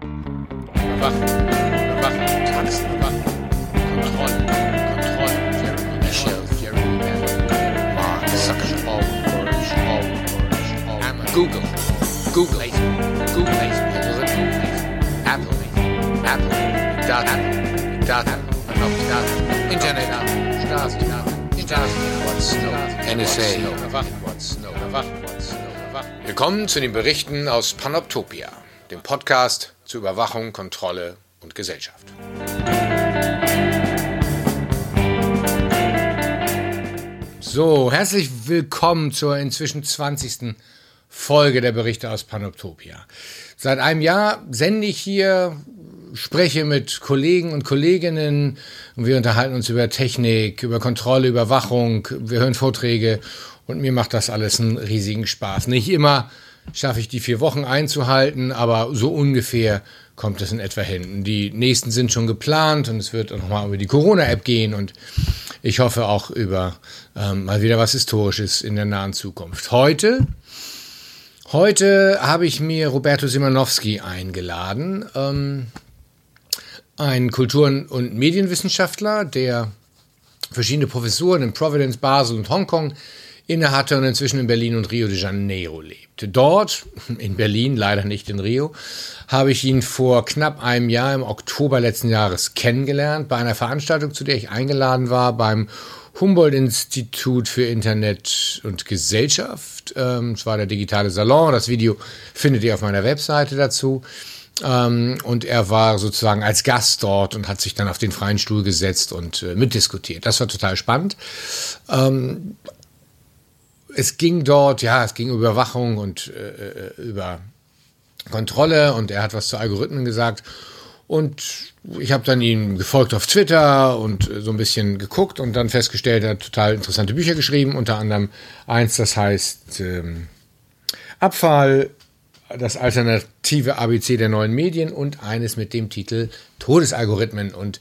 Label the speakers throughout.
Speaker 1: Überwachen, Überwachen, Taxen, Überwachen, Kontrolle, Kontrolle, Jeremy Michelle, Jeremy Bell, Mark Zuckerberg, Google, Google, Google, Apple, Apple, Daten, Daten, Daten, Internet, Stasi, Stasi, NSA, Überwachen, Überwachen, Überwachen. Willkommen zu den Berichten aus Panoptopia, dem Podcast zur Überwachung, Kontrolle und Gesellschaft. So, herzlich willkommen zur inzwischen 20. Folge der Berichte aus Panoptopia. Seit einem Jahr sende ich hier, spreche mit Kollegen und Kolleginnen und wir unterhalten uns über Technik, über Kontrolle, Überwachung, wir hören Vorträge und mir macht das alles einen riesigen Spaß. Nicht immer schaffe ich die vier Wochen einzuhalten, aber so ungefähr kommt es in etwa hin. Die nächsten sind schon geplant und es wird nochmal über die Corona-App gehen und ich hoffe auch über ähm, mal wieder was Historisches in der nahen Zukunft. Heute, heute habe ich mir Roberto Simanowski eingeladen, ähm, ein Kulturen- und Medienwissenschaftler, der verschiedene Professuren in Providence, Basel und Hongkong innehatte und inzwischen in Berlin und Rio de Janeiro lebte. Dort, in Berlin, leider nicht in Rio, habe ich ihn vor knapp einem Jahr im Oktober letzten Jahres kennengelernt bei einer Veranstaltung, zu der ich eingeladen war beim Humboldt-Institut für Internet und Gesellschaft. Ähm, es war der digitale Salon. Das Video findet ihr auf meiner Webseite dazu. Ähm, und er war sozusagen als Gast dort und hat sich dann auf den freien Stuhl gesetzt und äh, mitdiskutiert. Das war total spannend. Es ging dort, ja, es ging über Überwachung und äh, äh, über Kontrolle und er hat was zu Algorithmen gesagt. Und ich habe dann ihm gefolgt auf Twitter und so ein bisschen geguckt und dann festgestellt, er hat total interessante Bücher geschrieben, unter anderem eins, das heißt ähm, Abfall, das alternative ABC der neuen Medien und eines mit dem Titel Todesalgorithmen. Und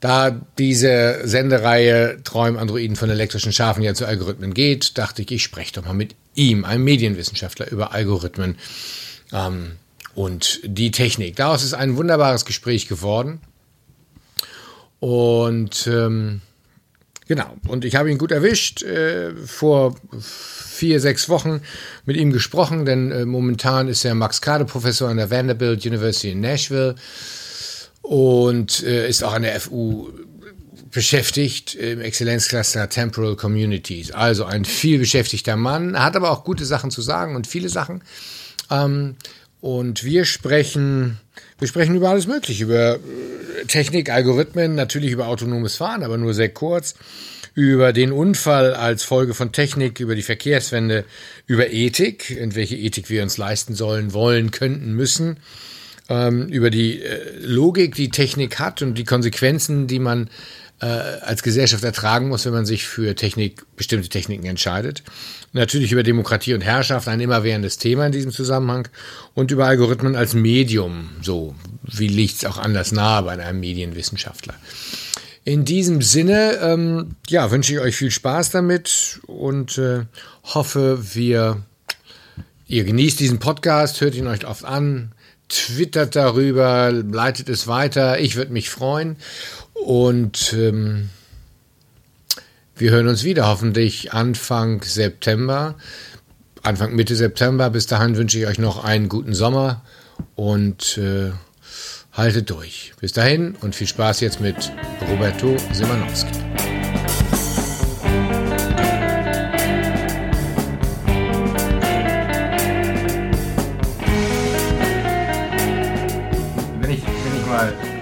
Speaker 1: da diese Sendereihe Träum Androiden von elektrischen Schafen ja zu Algorithmen geht, dachte ich, ich spreche doch mal mit ihm, einem Medienwissenschaftler, über Algorithmen ähm, und die Technik. Daraus ist ein wunderbares Gespräch geworden. Und ähm, genau, und ich habe ihn gut erwischt, äh, vor vier, sechs Wochen mit ihm gesprochen, denn äh, momentan ist er Max Kade Professor an der Vanderbilt University in Nashville und äh, ist auch an der FU beschäftigt im Exzellenzcluster Temporal Communities. Also ein viel beschäftigter Mann, hat aber auch gute Sachen zu sagen und viele Sachen. Ähm, und wir sprechen, wir sprechen über alles Mögliche, über äh, Technik, Algorithmen, natürlich über autonomes Fahren, aber nur sehr kurz, über den Unfall als Folge von Technik, über die Verkehrswende, über Ethik, in welche Ethik wir uns leisten sollen, wollen, könnten, müssen ähm, über die äh, Logik, die Technik hat und die Konsequenzen, die man äh, als Gesellschaft ertragen muss, wenn man sich für Technik, bestimmte Techniken entscheidet. Natürlich über Demokratie und Herrschaft, ein immerwährendes Thema in diesem Zusammenhang. Und über Algorithmen als Medium, so wie liegt es auch anders nahe bei einem Medienwissenschaftler. In diesem Sinne, ähm, ja, wünsche ich euch viel Spaß damit und äh, hoffe, wir, ihr genießt diesen Podcast, hört ihn euch oft an, twittert darüber, leitet es weiter. Ich würde mich freuen. Und ähm, wir hören uns wieder, hoffentlich Anfang September, Anfang Mitte September. Bis dahin wünsche ich euch noch einen guten Sommer und äh, haltet durch. Bis dahin und viel Spaß jetzt mit Roberto Simanowski.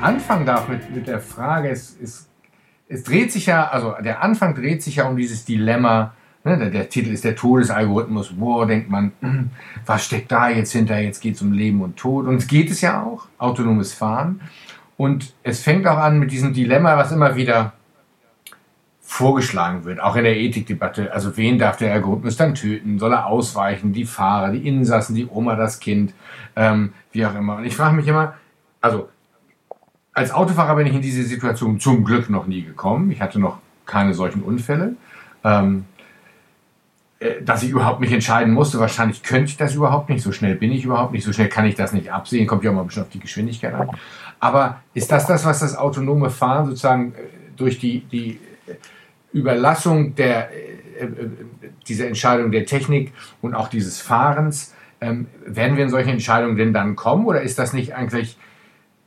Speaker 1: Anfangen darf mit, mit der Frage, es, es, es dreht sich ja, also der Anfang dreht sich ja um dieses Dilemma, ne, der, der, Titel ist der Todesalgorithmus, wo denkt man, hm, was steckt da jetzt hinter, jetzt geht es um Leben und Tod und es geht es ja auch, autonomes Fahren und es fängt auch an mit diesem Dilemma, was immer wieder vorgeschlagen wird, auch in der Ethikdebatte. Also wen darf der Algorithmus dann töten? Soll er ausweichen? Die Fahrer, die Insassen, die Oma, das Kind, ähm, wie auch immer. Und ich frage mich immer, also als Autofahrer bin ich in diese Situation zum Glück noch nie gekommen. Ich hatte noch keine solchen Unfälle. Ähm, äh, dass ich überhaupt nicht entscheiden musste. Wahrscheinlich könnte ich das überhaupt nicht. So schnell bin ich überhaupt nicht. So schnell kann ich das nicht absehen. Kommt ja auch mal ein bisschen auf die Geschwindigkeit an. Aber ist das das, was das autonome Fahren sozusagen äh, durch die, die Überlassung der, dieser Entscheidung der Technik und auch dieses Fahrens, ähm, werden wir in solche Entscheidungen denn dann kommen? Oder ist das nicht eigentlich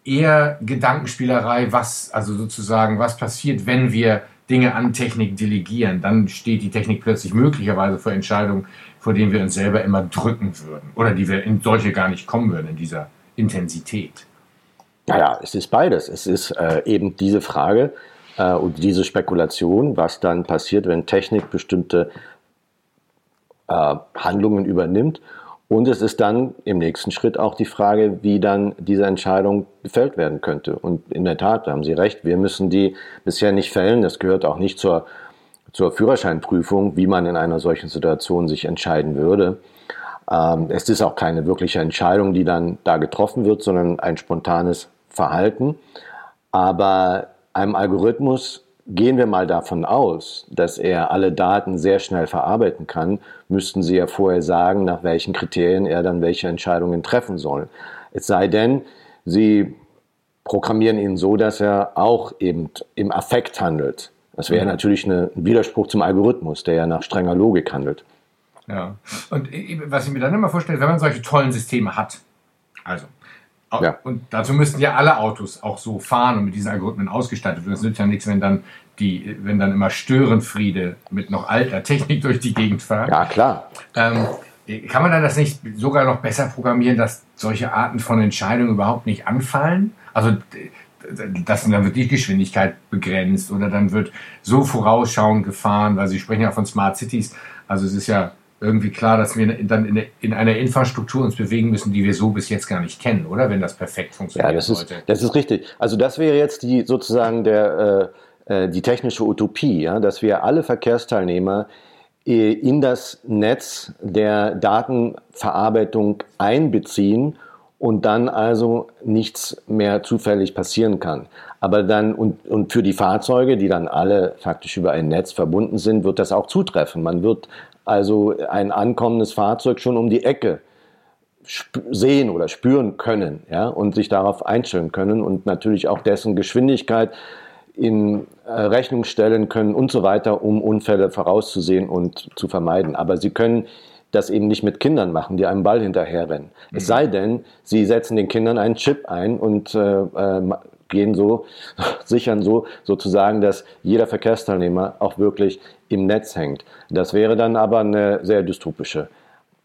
Speaker 1: eher Gedankenspielerei, was, also sozusagen, was passiert, wenn wir Dinge an Technik delegieren, dann steht die Technik plötzlich möglicherweise vor Entscheidungen, vor denen wir uns selber immer drücken würden oder die wir in solche gar nicht kommen würden in dieser Intensität.
Speaker 2: Naja, es ist beides. Es ist äh, eben diese Frage äh, und diese Spekulation, was dann passiert, wenn Technik bestimmte äh, Handlungen übernimmt und es ist dann im nächsten Schritt auch die Frage, wie dann diese Entscheidung gefällt werden könnte. Und in der Tat, da haben Sie recht, wir müssen die bisher nicht fällen. Das gehört auch nicht zur, zur Führerscheinprüfung, wie man in einer solchen Situation sich entscheiden würde. Ähm, es ist auch keine wirkliche Entscheidung, die dann da getroffen wird, sondern ein spontanes Verhalten. Aber einem Algorithmus Gehen wir mal davon aus, dass er alle Daten sehr schnell verarbeiten kann, müssten Sie ja vorher sagen, nach welchen Kriterien er dann welche Entscheidungen treffen soll. Es sei denn, Sie programmieren ihn so, dass er auch eben im Affekt handelt. Das wäre mhm. natürlich eine, ein Widerspruch zum Algorithmus, der ja nach strenger Logik handelt.
Speaker 1: Ja, und was ich mir dann immer vorstelle, wenn man solche tollen Systeme hat, also ja. Und dazu müssten ja alle Autos auch so fahren und mit diesen Algorithmen ausgestattet werden. Es nützt ja nichts, wenn dann die, wenn dann immer Störenfriede mit noch alter Technik durch die Gegend fahren.
Speaker 2: Ja, klar.
Speaker 1: Ähm, kann man dann das nicht sogar noch besser programmieren, dass solche Arten von Entscheidungen überhaupt nicht anfallen? Also, dass dann wird die Geschwindigkeit begrenzt oder dann wird so vorausschauend gefahren, weil Sie sprechen ja von Smart Cities. Also es ist ja irgendwie klar, dass wir dann in, in, einer Infrastruktur uns bewegen müssen, die wir so bis jetzt gar nicht kennen, oder? Wenn das perfekt funktioniert.
Speaker 2: Ja, das ist, das ist richtig. Also das wäre jetzt die sozusagen der, äh, äh, die technische Utopie, ja, dass wir alle Verkehrsteilnehmer äh, in das Netz der Datenverarbeitung einbeziehen und dann also nichts mehr zufällig passieren kann. Aber dann, und, und für die Fahrzeuge, die dann alle faktisch über ein Netz verbunden sind, wird das auch zutreffen. Man wird also ein ankommendes Fahrzeug schon um die Ecke sehen oder spüren können ja, und sich darauf einstellen können und natürlich auch dessen Geschwindigkeit in äh, Rechnung stellen können und so weiter, um Unfälle vorauszusehen und zu vermeiden. Aber sie können das eben nicht mit Kindern machen, die einem Ball hinterherrennen. Mhm. Es sei denn, sie setzen den Kindern einen Chip ein und äh, äh, gehen so, sichern so sozusagen, dass jeder Verkehrsteilnehmer auch wirklich im Netz hängt. Das wäre dann aber eine sehr dystopische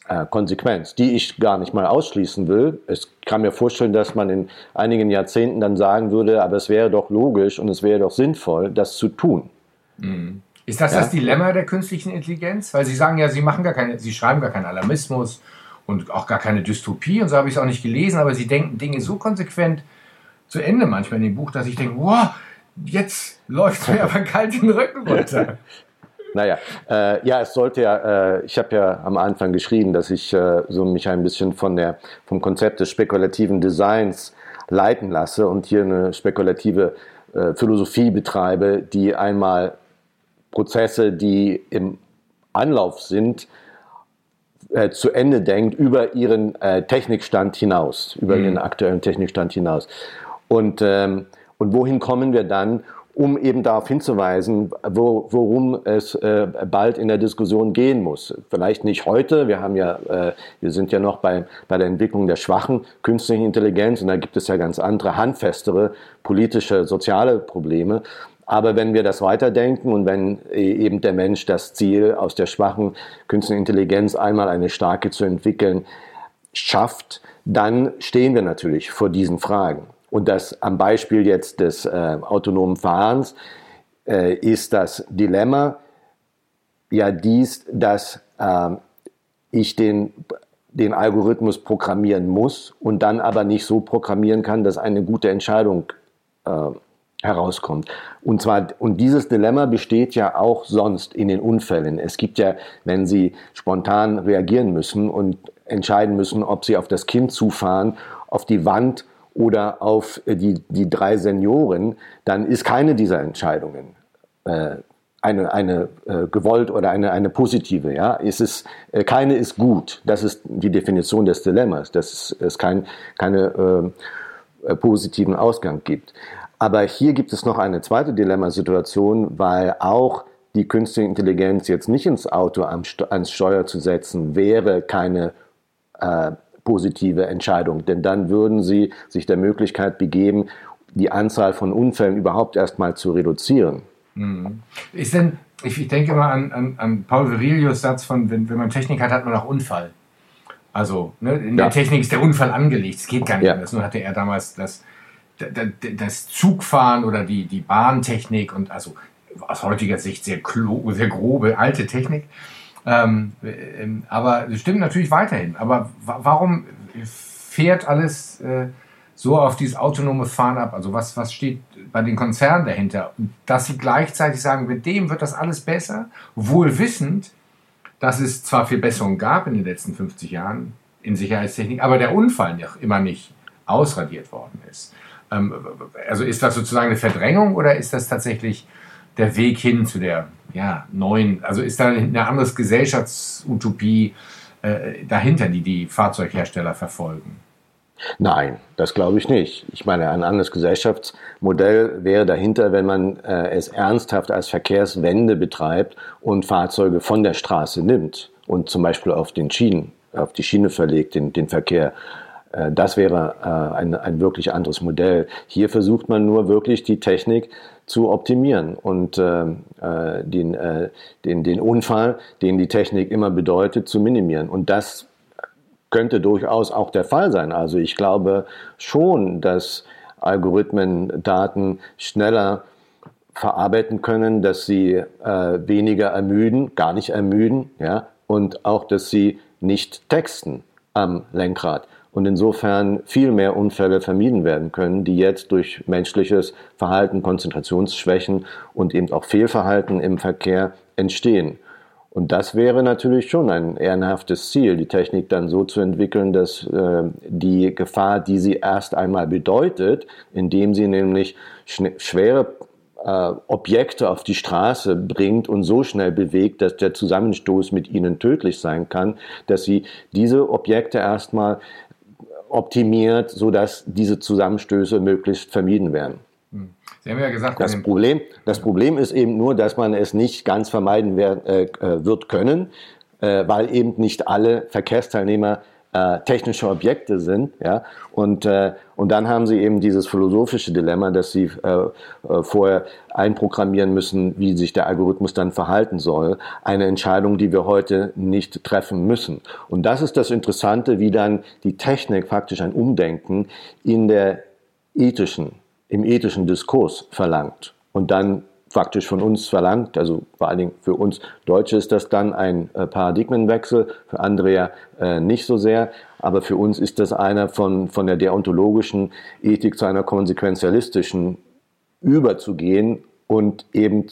Speaker 2: äh, Konsequenz, die ich gar nicht mal ausschließen will. Ich kann mir vorstellen, dass man in einigen Jahrzehnten dann sagen würde, aber es wäre doch logisch und es wäre doch sinnvoll, das zu tun.
Speaker 1: Mhm. Ist das ja? das Dilemma der künstlichen Intelligenz? Weil Sie sagen ja, Sie machen gar keine, Sie schreiben gar keinen Alarmismus und auch gar keine Dystopie und so habe ich es auch nicht gelesen, aber Sie denken Dinge so konsequent zu Ende manchmal in dem Buch, dass ich denke, wow, jetzt läuft mir aber kalt den Rücken runter.
Speaker 2: Naja, äh, ja, es sollte ja, äh, ich habe ja am Anfang geschrieben, dass ich äh, so mich ein bisschen von der, vom Konzept des spekulativen Designs leiten lasse und hier eine spekulative äh, Philosophie betreibe, die einmal Prozesse, die im Anlauf sind, äh, zu Ende denkt über ihren äh, Technikstand hinaus, über mhm. ihren aktuellen Technikstand hinaus. Und, ähm, und wohin kommen wir dann, um eben darauf hinzuweisen, wo, worum es äh, bald in der Diskussion gehen muss. Vielleicht nicht heute, wir haben ja, äh, wir sind ja noch bei, bei der Entwicklung der schwachen künstlichen Intelligenz und da gibt es ja ganz andere, handfestere politische, soziale Probleme. Aber wenn wir das weiterdenken und wenn äh, eben der Mensch das Ziel, aus der schwachen künstlichen Intelligenz einmal eine starke zu entwickeln, schafft, dann stehen wir natürlich vor diesen Fragen. Und das am Beispiel jetzt des äh, autonomen Fahrens äh, ist das Dilemma ja dies, dass äh, ich den, den Algorithmus programmieren muss und dann aber nicht so programmieren kann, dass eine gute Entscheidung äh, herauskommt. Und zwar, und dieses Dilemma besteht ja auch sonst in den Unfällen. Es gibt ja, wenn Sie spontan reagieren müssen und entscheiden müssen, ob Sie auf das Kind zufahren, auf die Wand oder auf die, die drei Senioren, dann ist keine dieser Entscheidungen äh, eine, eine äh, gewollt oder eine, eine positive. Ja? Es ist, äh, keine ist gut. Das ist die Definition des Dilemmas, dass es, es kein, keine äh, äh positiven Ausgang gibt. Aber hier gibt es noch eine zweite Dilemmasituation, weil auch die künstliche Intelligenz jetzt nicht ins Auto ans Steuer zu setzen, wäre keine äh, positive Entscheidung. Denn dann würden sie sich der Möglichkeit begeben, die Anzahl von Unfällen überhaupt erstmal zu reduzieren.
Speaker 1: Mhm. Ist denn, ich, denke mal an, an, an Paul Virilius Satz von, wenn, wenn man Technik hat, hat man auch Unfall. Also ne, in ja. der Technik ist der Unfall angelegt. Es geht gar nicht ja. anders. Nur hatte er damals das, das, das Zugfahren oder die, die Bahntechnik und also aus heutiger Sicht sehr, klo, sehr grobe alte Technik. Ähm, ähm, aber es stimmt natürlich weiterhin. Aber warum fährt alles äh, so auf dieses autonome Fahren ab? Also was, was steht bei den Konzernen dahinter? Dass sie gleichzeitig sagen, mit dem wird das alles besser, wohl wissend, dass es zwar Verbesserungen gab in den letzten 50 Jahren in Sicherheitstechnik, aber der Unfall noch immer nicht ausradiert worden ist. Ähm, also ist das sozusagen eine Verdrängung oder ist das tatsächlich der Weg hin zu der ja, neuen, also ist da eine andere Gesellschaftsutopie äh, dahinter, die die Fahrzeughersteller verfolgen?
Speaker 2: Nein, das glaube ich nicht. Ich meine, ein anderes Gesellschaftsmodell wäre dahinter, wenn man äh, es ernsthaft als Verkehrswende betreibt und Fahrzeuge von der Straße nimmt und zum Beispiel auf den Schienen, auf die Schiene verlegt, den, den Verkehr. Äh, das wäre äh, ein, ein wirklich anderes Modell. Hier versucht man nur wirklich die Technik zu optimieren und äh, äh den, äh, den, den Unfall, den die Technik immer bedeutet, zu minimieren. Und das könnte durchaus auch der Fall sein. Also ich glaube schon, dass Algorithmen Daten schneller verarbeiten können, dass sie äh, weniger ermüden, gar nicht ermüden, ja, und auch, dass sie nicht texten am Lenkrad und insofern viel mehr Unfälle vermieden werden können, die jetzt durch menschliches Verhalten, Konzentrationsschwächen und eben auch Fehlverhalten im Verkehr entstehen. Und das wäre natürlich schon ein ehrenhaftes Ziel, die Technik dann so zu entwickeln, dass äh, die Gefahr, die sie erst einmal bedeutet, indem sie nämlich schwere äh, Objekte auf die Straße bringt und so schnell bewegt, dass der Zusammenstoß mit ihnen tödlich sein kann, dass sie diese Objekte erstmal optimiert, sodass diese Zusammenstöße möglichst vermieden werden. Hm. Sie haben ja gesagt, das Problem, das Problem ist eben nur, dass man es nicht ganz vermeiden wird, äh, äh, wird können, äh, weil eben nicht alle Verkehrsteilnehmer äh, technische Objekte sind. Ja? Und, äh, und dann haben sie eben dieses philosophische Dilemma, dass sie äh, äh, vorher einprogrammieren müssen, wie sich der Algorithmus dann verhalten soll. Eine Entscheidung, die wir heute nicht treffen müssen. Und das ist das Interessante, wie dann die Technik faktisch ein Umdenken in der ethischen, im ethischen Diskurs verlangt. Und dann faktisch von uns verlangt. Also vor allen Dingen für uns Deutsche ist das dann ein äh, Paradigmenwechsel, für andere ja äh, nicht so sehr. Aber für uns ist das einer von, von der deontologischen Ethik zu einer konsequenzialistischen überzugehen und eben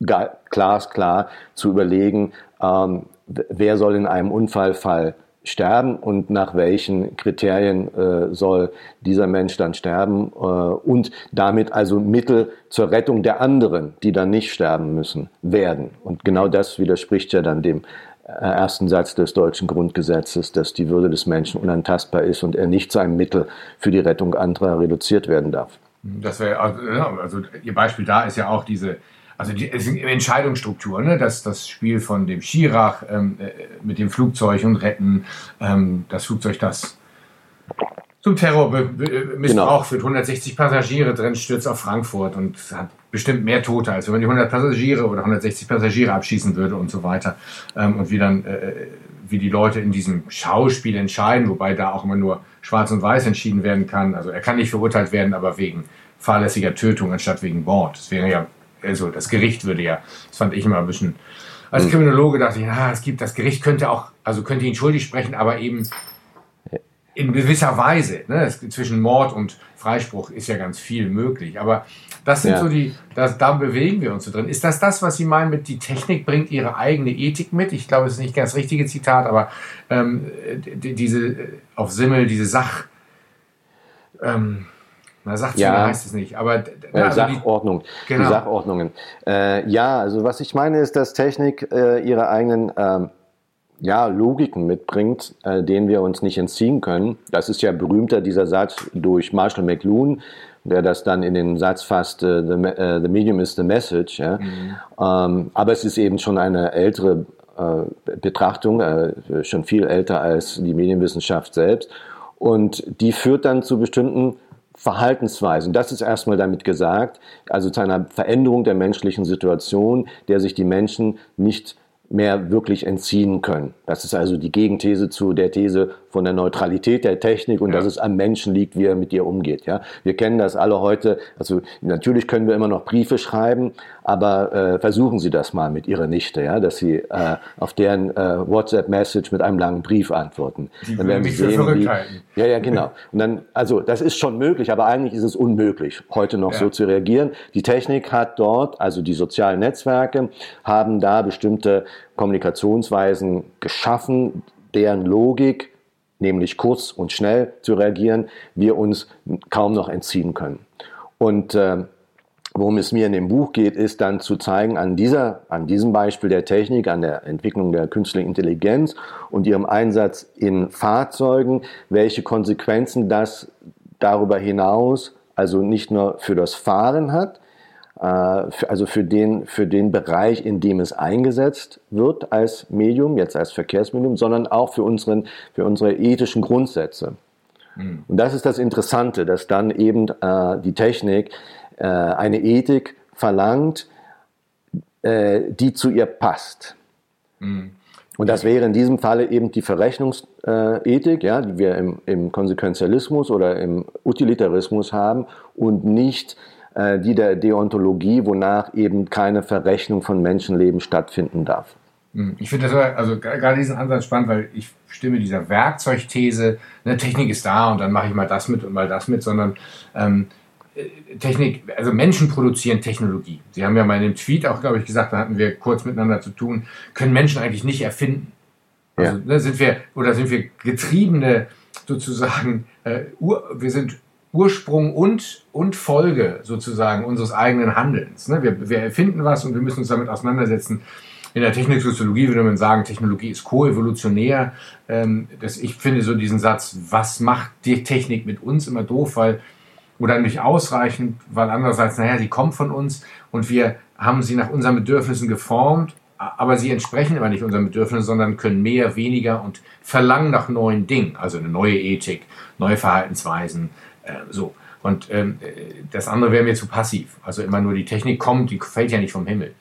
Speaker 2: glasklar zu überlegen, ähm, wer soll in einem Unfallfall sterben und nach welchen Kriterien äh, soll dieser Mensch dann sterben äh, und damit also Mittel zur Rettung der anderen, die dann nicht sterben müssen, werden. Und genau das widerspricht ja dann dem äh, ersten Satz des deutschen Grundgesetzes, dass die Würde des Menschen unantastbar ist und er nicht zu einem Mittel für die Rettung anderer reduziert werden darf.
Speaker 1: Das wäre also, also Ihr Beispiel da ist ja auch diese also die Entscheidungsstruktur, ne? das, das Spiel von dem Schirach ähm, äh, mit dem Flugzeug und Retten, ähm, das Flugzeug, das zum Terrormissbrauch genau. führt, 160 Passagiere drin, stürzt auf Frankfurt und hat bestimmt mehr Tote, als wenn man die 100 Passagiere oder 160 Passagiere abschießen würde und so weiter. Ähm, und wie dann, äh, wie die Leute in diesem Schauspiel entscheiden, wobei da auch immer nur schwarz und weiß entschieden werden kann. Also er kann nicht verurteilt werden, aber wegen fahrlässiger Tötung anstatt wegen Mord. Das wäre ja also das Gericht würde ja, das fand ich immer ein bisschen, als hm. Kriminologe dachte ich, ah, es gibt, das Gericht könnte auch, also könnte ihn schuldig sprechen, aber eben in gewisser Weise. Ne? zwischen Mord und Freispruch ist ja ganz viel möglich. Aber das sind ja. so die, das, da bewegen wir uns so drin. Ist das das, was Sie meinen mit, die Technik bringt ihre eigene Ethik mit? Ich glaube, es ist nicht ganz das richtige Zitat, aber ähm, diese, auf Simmel, diese Sach, ähm, Na, Sachzwänge ja, heißt es nicht, aber
Speaker 2: äh, also Sachordnung, die, genau. die Sachordnungen. Äh, ja, also was ich meine ist, dass Technik äh, ihre eigenen ähm, ja, Logiken mitbringt, äh, denen wir uns nicht entziehen können. Das ist ja berühmter, dieser Satz durch Marshall McLuhan, der das dann in den Satz fasst, uh, the, uh, the, medium is the message. Ja? Mhm. Ähm, aber es ist eben schon eine ältere äh, Betrachtung, äh, schon viel älter als die Medienwissenschaft selbst. Und die führt dann zu bestimmten Verhaltensweisen. Das ist erstmal damit gesagt, also zu einer Veränderung der menschlichen Situation, der sich die Menschen nicht mehr wirklich entziehen können. Das ist also die Gegenthese zu der These von der Neutralität der Technik und ja. dass es am Menschen liegt, wie er mit ihr umgeht. Ja, wir kennen das alle heute. Also natürlich können wir immer noch Briefe schreiben, aber äh, versuchen Sie das mal mit Ihrer Nichte, ja, dass Sie äh, auf deren äh, WhatsApp-Message mit einem langen Brief antworten.
Speaker 1: Die dann werden Sie sehen, wie,
Speaker 2: ja, ja, genau. Und dann, also das ist schon möglich, aber eigentlich ist es unmöglich, heute noch ja. so zu reagieren. Die Technik hat dort, also die sozialen Netzwerke, haben da bestimmte Kommunikationsweisen geschaffen, deren Logik, nämlich kurz und schnell zu reagieren, wir uns kaum noch entziehen können. Und äh, worum es mir in dem Buch geht, ist dann zu zeigen, an, dieser, an diesem Beispiel der Technik, an der Entwicklung der künstlichen Intelligenz und ihrem Einsatz in Fahrzeugen, welche Konsequenzen das darüber hinaus, also nicht nur für das Fahren hat, äh, also für den, für den Bereich, in dem es eingesetzt wird als Medium, jetzt als Verkehrsmedium, sondern auch für, unseren, für unsere ethischen Grundsätze. Mhm. Und das ist das Interessante, dass dann eben äh, die Technik äh, eine Ethik verlangt, äh, die zu ihr passt. Mhm. Und das wäre in diesem Falle eben die Verrechnungsethik, ja, die wir im, im Konsequenzialismus oder im Utilitarismus haben und nicht äh, die der Deontologie, wonach eben keine Verrechnung von Menschenleben stattfinden darf.
Speaker 1: Hm, ich finde das also gerade diesen Ansatz spannend, weil ich stimme dieser Werkzeugthese, eine Technik ist da und dann mache ich mal das mit und mal das mit, sondern ähm, äh, Technik, also Menschen produzieren Technologie. Sie haben ja mal in dem Tweet auch, glaube ich, gesagt, da hatten wir kurz miteinander zu tun, können Menschen eigentlich nicht erfinden. Also ja. ne, sind wir, oder sind wir getriebene sozusagen, äh, wir sind Ursprung und, und Folge sozusagen unseres eigenen Handelns. Ne? Wir, wir erfinden was und wir müssen uns damit auseinandersetzen. In der Techniksoziologie würde man sagen, Technologie ist koevolutionär. Ähm, das, ich finde so diesen Satz, was macht die Technik mit uns immer doof, weil oder nicht ausreichend, weil andererseits, naja, sie kommt von uns und wir haben sie nach unseren Bedürfnissen geformt, aber sie entsprechen immer nicht unseren Bedürfnissen, sondern können mehr, weniger und verlangen nach neuen Dingen, also eine neue Ethik, neue Verhaltensweisen, äh, so. Und ähm, das andere wäre mir zu passiv. Also immer nur die Technik kommt, die fällt ja nicht vom Himmel.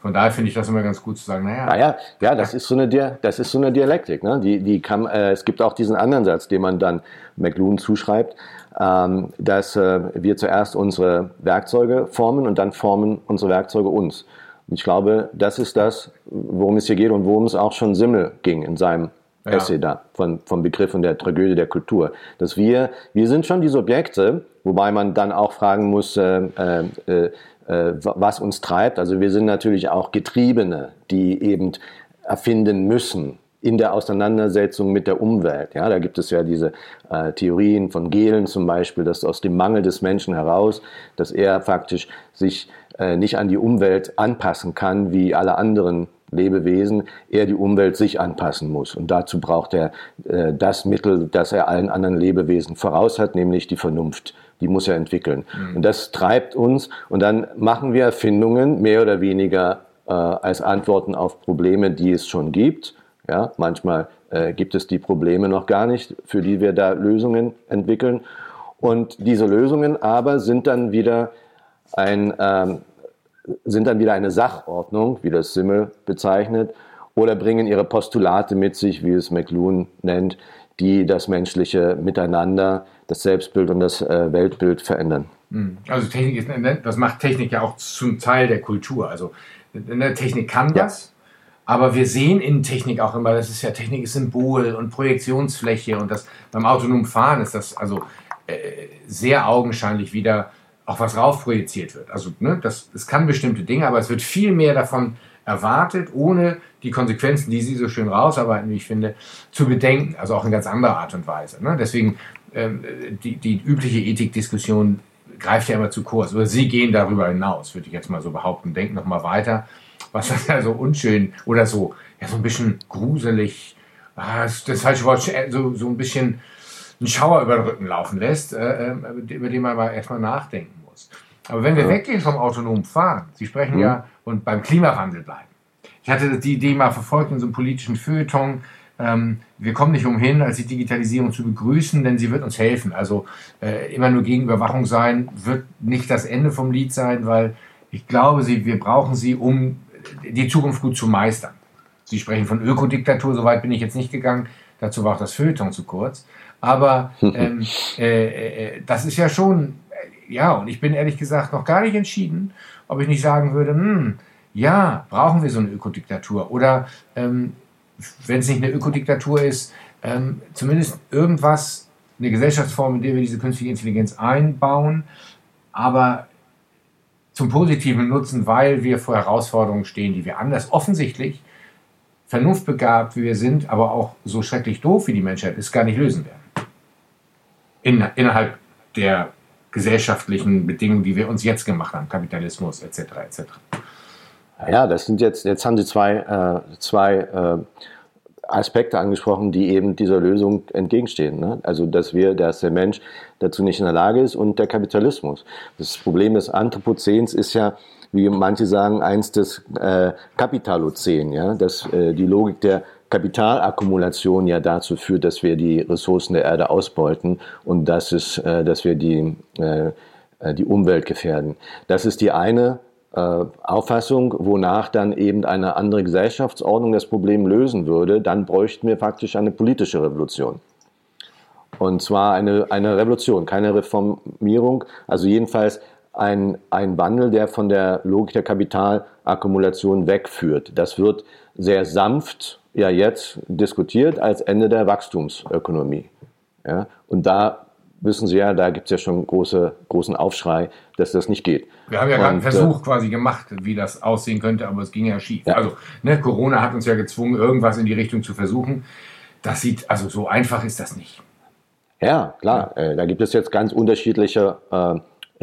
Speaker 1: Von daher finde ich das immer ganz gut zu sagen, naja.
Speaker 2: Naja, ja, das ist so eine, das ist so eine Dialektik. Ne? Die, die kann, äh, es gibt auch diesen anderen Satz, den man dann McLuhan zuschreibt, dass äh, wir zuerst unsere Werkzeuge formen und dann formen unsere Werkzeuge uns. Und ich glaube, das ist das, worum es hier geht und worum es auch schon Simmel ging in seinem ja. Essay da, von, vom Begriff und der Tragödie der Kultur. Dass wir, wir sind schon die Subjekte, wobei man dann auch fragen muss, äh, äh, äh, was uns treibt. Also wir sind natürlich auch Getriebene, die eben erfinden müssen in der Auseinandersetzung mit der Umwelt. Ja, da gibt es ja diese äh, Theorien von Gehlen zum Beispiel, dass aus dem Mangel des Menschen heraus, dass er faktisch sich äh, nicht an die Umwelt anpassen kann, wie alle anderen Lebewesen, er die Umwelt sich anpassen muss. Und dazu braucht er äh, das Mittel, das er allen anderen Lebewesen voraus hat, nämlich die Vernunft. Die muss er entwickeln. Mhm. Und das treibt uns. Und dann machen wir Erfindungen mehr oder weniger äh, als Antworten auf Probleme, die es schon gibt. Ja, manchmal äh, gibt es die Probleme noch gar nicht, für die wir da Lösungen entwickeln. Und diese Lösungen aber sind dann wieder ein, ähm, sind dann wieder eine Sachordnung, wie das Simmel bezeichnet, oder bringen ihre Postulate mit sich, wie es McLuhan nennt, die das menschliche Miteinander, das Selbstbild und das äh, Weltbild verändern.
Speaker 1: Hm. Also Technik ist, das macht Technik ja auch zum Teil der Kultur. Also eine Technik kann das, ja. Aber wir sehen in Technik auch immer, das ist ja Technik ist Symbol und Projektionsfläche und das beim autonomen Fahren ist das also äh, sehr augenscheinlich wieder auch was raufprojiziert wird. Also ne, das, es kann bestimmte Dinge, aber es wird viel mehr davon erwartet, ohne die Konsequenzen, die Sie so schön rausarbeiten, wie ich finde, zu bedenken. Also auch in ganz anderer Art und Weise. Ne? Deswegen ähm, die, die übliche Ethikdiskussion greift ja immer zu kurz. Oder sie gehen darüber hinaus, würde ich jetzt mal so behaupten. Denken noch mal weiter, was das ja so unschön oder so, ja, so ein bisschen gruselig, ah, das, das falsche Wort, äh, so, so ein bisschen einen Schauer über den Rücken laufen lässt, äh, äh über den man mal erstmal nachdenken muss. Aber wenn wir ja. weggehen vom autonomen Fahren, Sie sprechen mhm. ja und beim Klimawandel bleiben. Ich hatte die Idee mal verfolgt in so einem politischen Feuilleton, ähm, wir kommen nicht umhin, als die Digitalisierung zu begrüßen, denn sie wird uns helfen. Also äh, immer nur gegen Überwachung sein, wird nicht das Ende vom Lied sein, weil ich glaube, sie, wir brauchen sie, um die Zukunft gut zu meistern. Sie sprechen von Ökodiktatur, soweit bin ich jetzt nicht gegangen. Dazu war auch das Feuilleton zu kurz. Aber ähm, äh, äh, das ist ja schon, äh, ja, und ich bin ehrlich gesagt noch gar nicht entschieden, ob ich nicht sagen würde, hm, ja, brauchen wir so eine Ökodiktatur. Oder ähm, wenn es nicht eine Ökodiktatur ist, ähm, zumindest irgendwas, eine Gesellschaftsform, in der wir diese künstliche Intelligenz einbauen, aber zum Positiven nutzen, weil wir vor Herausforderungen stehen, die wir anders offensichtlich, vernunftbegabt wie wir sind, aber auch so schrecklich doof wie die Menschheit ist, gar nicht lösen werden. In, innerhalb der gesellschaftlichen Bedingungen, die wir uns jetzt gemacht haben, Kapitalismus etc. etc.
Speaker 2: Ja, das sind jetzt, jetzt haben Sie zwei, äh, zwei äh, Aspekte angesprochen, die eben dieser Lösung entgegenstehen. Ne? Also, dass wir, dass der Mensch dazu nicht in der Lage ist und der Kapitalismus. Das Problem des Anthropozäns ist ja, wie manche sagen, eins des äh, Kapitalozän, ja, dass äh, die Logik der Kapitalakkumulation ja dazu führt, dass wir die Ressourcen der Erde ausbeuten und dass es, äh, dass wir die, äh, äh die Umwelt gefährden. Das ist die eine äh, Auffassung, wonach dann eben eine andere Gesellschaftsordnung das Problem lösen würde, dann bräuchten wir faktisch eine politische Revolution. Und zwar eine, eine Revolution, keine Reformierung, also jedenfalls ein, ein Wandel, der von der Logik der Kapitalakkumulation wegführt. Das wird sehr sanft ja jetzt diskutiert als Ende der Wachstumsökonomie. Ja? Und da wissen Sie ja, da gibt es ja schon große, großen Aufschrei, dass das nicht geht.
Speaker 1: Wir haben ja gerade einen Versuch äh, quasi gemacht, wie das aussehen könnte, aber es ging ja schief. Ja. Also ne, Corona hat uns ja gezwungen, irgendwas in die Richtung zu versuchen. Das sieht, also so einfach ist das nicht.
Speaker 2: Ja, klar. Ja. Äh, da gibt es jetzt ganz unterschiedliche äh,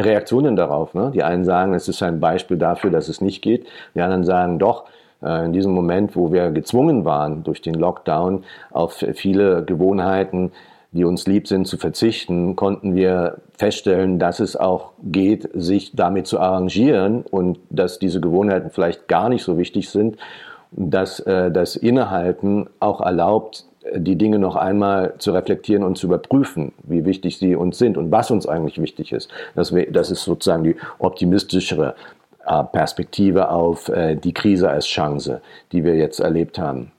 Speaker 2: Reaktionen darauf. Ne? Die einen sagen, es ist ein Beispiel dafür, dass es nicht geht. Die anderen sagen, doch, äh, in diesem Moment, wo wir gezwungen waren, durch den Lockdown auf viele Gewohnheiten die uns lieb sind, zu verzichten, konnten wir feststellen, dass es auch geht, sich damit zu arrangieren und dass diese Gewohnheiten vielleicht gar nicht so wichtig sind, dass äh, das Innehalten auch erlaubt, die Dinge noch einmal zu reflektieren und zu überprüfen, wie wichtig sie uns sind und was uns eigentlich wichtig ist. Das, das ist sozusagen die optimistischere äh, Perspektive auf äh, die Krise als Chance, die wir jetzt erlebt haben.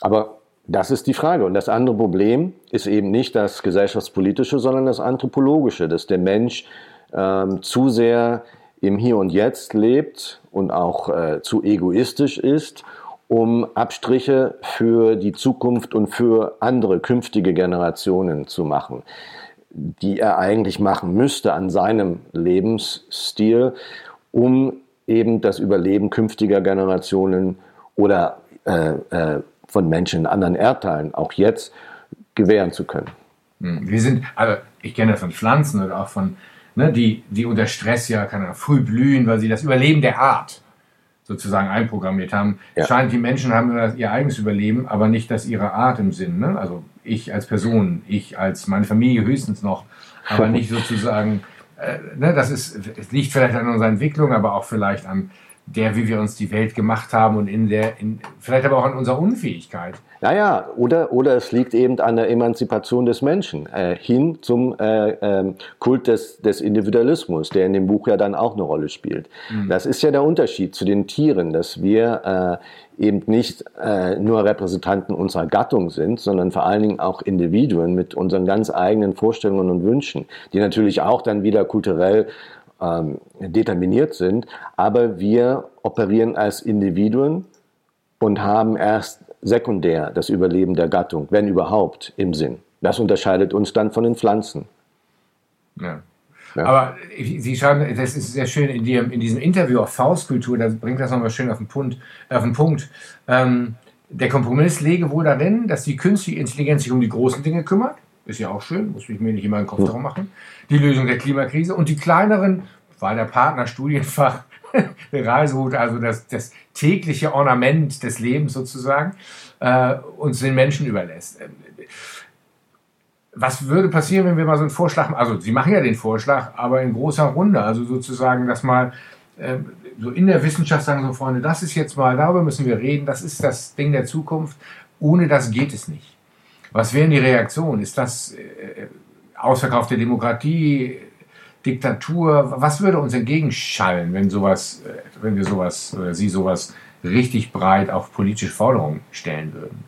Speaker 2: Aber das ist die Frage. Und das andere Problem ist eben nicht das gesellschaftspolitische, sondern das anthropologische, dass der Mensch ähm, zu sehr im Hier und Jetzt lebt und auch äh, zu egoistisch ist, um Abstriche für die Zukunft und für andere künftige Generationen zu machen, die er eigentlich machen müsste an seinem Lebensstil, um eben das Überleben künftiger Generationen oder äh, äh, von Menschen in anderen Erdteilen auch jetzt gewähren zu können.
Speaker 1: Hm, wir sind, also ich kenne das von Pflanzen oder auch von, ne, die, die unter Stress ja kann früh blühen, weil sie das Überleben der Art sozusagen einprogrammiert haben. Ja. Scheint, die Menschen haben ihr eigenes Überleben, aber nicht das ihrer Art im Sinn. Ne? Also ich als Person, ich als meine Familie höchstens noch, aber nicht sozusagen, äh, ne, das ist, es liegt vielleicht an unserer Entwicklung, aber auch vielleicht an der, wie wir uns die Welt gemacht haben und in der, in, vielleicht aber auch an unserer Unfähigkeit.
Speaker 2: Naja, oder, oder es liegt eben an der Emanzipation des Menschen äh, hin zum äh, äh, Kult des, des Individualismus, der in dem Buch ja dann auch eine Rolle spielt. Mhm. Das ist ja der Unterschied zu den Tieren, dass wir äh, eben nicht äh, nur Repräsentanten unserer Gattung sind, sondern vor allen Dingen auch Individuen mit unseren ganz eigenen Vorstellungen und Wünschen, die natürlich auch dann wieder kulturell ähm, determiniert sind, aber wir operieren als Individuen und haben erst sekundär das Überleben der Gattung, wenn überhaupt, im Sinn. Das unterscheidet uns dann von den Pflanzen.
Speaker 1: Ja. Ja. Aber Sie schreiben, das ist sehr schön in, dem, in diesem Interview auf Faustkultur, da bringt das nochmal schön auf den Punkt. Auf den Punkt. Ähm, der Kompromiss lege wohl darin, dass die künstliche Intelligenz sich um die großen Dinge kümmert ist ja auch schön, muss ich mir nicht immer einen Kopf drum machen. Die Lösung der Klimakrise und die kleineren, weil der Partner Studienfach, Reisehut, also das, das tägliche Ornament des Lebens sozusagen, äh, uns den Menschen überlässt. Was würde passieren, wenn wir mal so einen Vorschlag machen? Also, Sie machen ja den Vorschlag, aber in großer Runde, also sozusagen, dass mal äh, so in der Wissenschaft sagen so, Freunde, das ist jetzt mal, darüber müssen wir reden, das ist das Ding der Zukunft. Ohne das geht es nicht. Was wären die Reaktionen? Ist das äh, ausverkaufte Demokratie, Diktatur? Was würde uns entgegenschallen, wenn sowas, äh, wenn wir sowas oder Sie sowas richtig breit auf politische Forderungen stellen würden?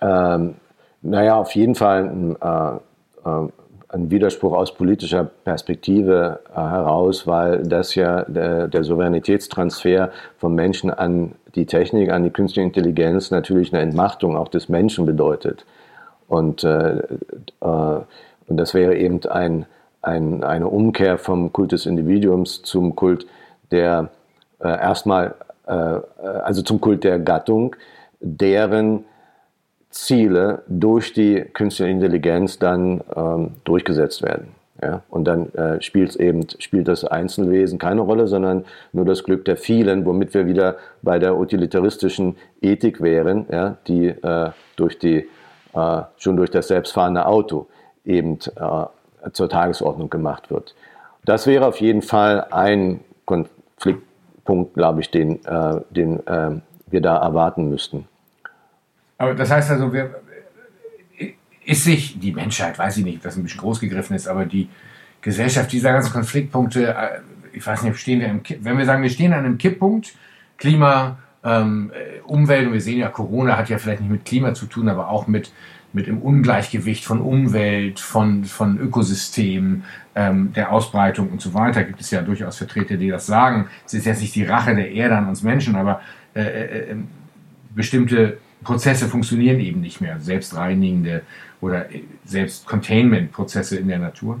Speaker 2: Ähm, naja, auf jeden Fall ein, äh, äh ein Widerspruch aus politischer Perspektive äh, heraus, weil das ja der, der, Souveränitätstransfer vom Menschen an die Technik, an die künstliche Intelligenz natürlich eine Entmachtung auch des Menschen bedeutet. Und, äh, äh, und das wäre eben ein, ein, eine Umkehr vom Kult des Individuums zum Kult der äh, erstmal, äh, also zum Kult der Gattung, deren Ziele durch die künstliche Intelligenz dann ähm, durchgesetzt werden. Ja? Und dann äh, spielt eben spielt das Einzelwesen keine Rolle, sondern nur das Glück der vielen, womit wir wieder bei der utilitaristischen Ethik wären, ja? die äh, durch die äh, schon durch das selbstfahrende Auto eben äh, zur Tagesordnung gemacht wird. Das wäre auf jeden Fall ein Konfliktpunkt, glaube ich, den, äh, den äh, wir da erwarten müssten.
Speaker 1: Aber das heißt also, wir, ist sich die Menschheit, weiß ich nicht, das ein bisschen groß gegriffen ist, aber die Gesellschaft dieser ganzen Konfliktpunkte, äh, ich weiß nicht, stehen wir im, wenn wir sagen, wir stehen an einem Kipppunkt, Klima, ähm, äh, Umwelt, und wir sehen ja, Corona hat ja vielleicht nicht mit Klima zu tun, aber auch mit, mit dem Ungleichgewicht von Umwelt, von, von Ökosystemen, ähm, der Ausbreitung und so weiter, gibt es ja durchaus Vertreter, die das sagen. Es ist jetzt nicht die Rache der Erde an uns Menschen, aber äh, äh, äh bestimmte Prozesse funktionieren eben nicht mehr, selbstreinigende oder selbst Containment-Prozesse in der Natur.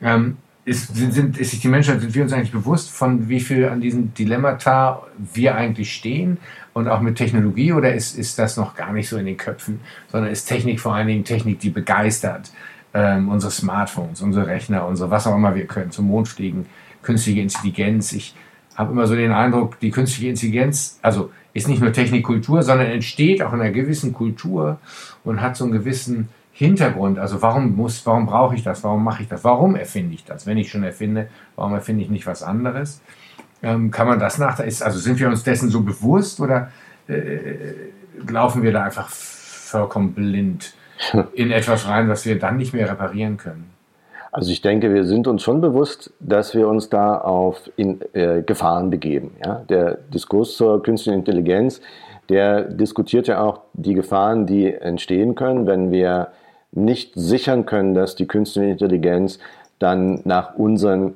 Speaker 1: Ähm, ist, sind, sind, ist sich die Menschheit, sind wir uns eigentlich bewusst, von wie viel an diesen Dilemmata wir eigentlich stehen und auch mit Technologie oder ist, ist das noch gar nicht so in den Köpfen, sondern ist Technik vor allen Dingen Technik, die begeistert ähm, unsere Smartphones, unsere Rechner, unsere was auch immer wir können, zum Mond fliegen, künstliche Intelligenz. Ich habe immer so den Eindruck, die künstliche Intelligenz, also ist nicht nur Technikkultur, sondern entsteht auch in einer gewissen Kultur und hat so einen gewissen Hintergrund. Also warum muss, warum brauche ich das? Warum mache ich das? Warum erfinde ich das? Wenn ich schon erfinde, warum erfinde ich nicht was anderes? Ähm, kann man das nach? also sind wir uns dessen so bewusst oder äh, laufen wir da einfach vollkommen blind in etwas rein, was wir dann nicht mehr reparieren können?
Speaker 2: Also ich denke, wir sind uns schon bewusst, dass wir uns da auf in, äh, Gefahren begeben. Ja? Der Diskurs zur künstlichen Intelligenz, der diskutiert ja auch die Gefahren, die entstehen können, wenn wir nicht sichern können, dass die künstliche Intelligenz dann nach unseren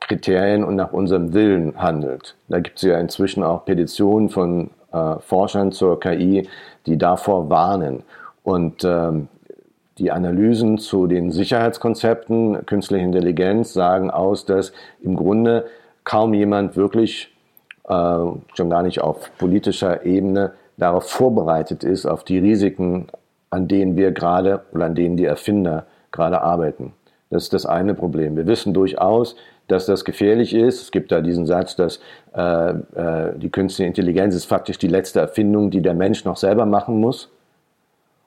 Speaker 2: Kriterien und nach unserem Willen handelt. Da gibt es ja inzwischen auch Petitionen von äh, Forschern zur KI, die davor warnen. Und ähm, die Analysen zu den Sicherheitskonzepten künstliche Intelligenz sagen aus, dass im Grunde kaum jemand wirklich, äh, schon gar nicht auf politischer Ebene, darauf vorbereitet ist, auf die Risiken, an denen wir gerade oder an denen die Erfinder gerade arbeiten. Das ist das eine Problem. Wir wissen durchaus, dass das gefährlich ist. Es gibt da diesen Satz, dass äh, äh, die künstliche Intelligenz ist faktisch die letzte Erfindung, die der Mensch noch selber machen muss.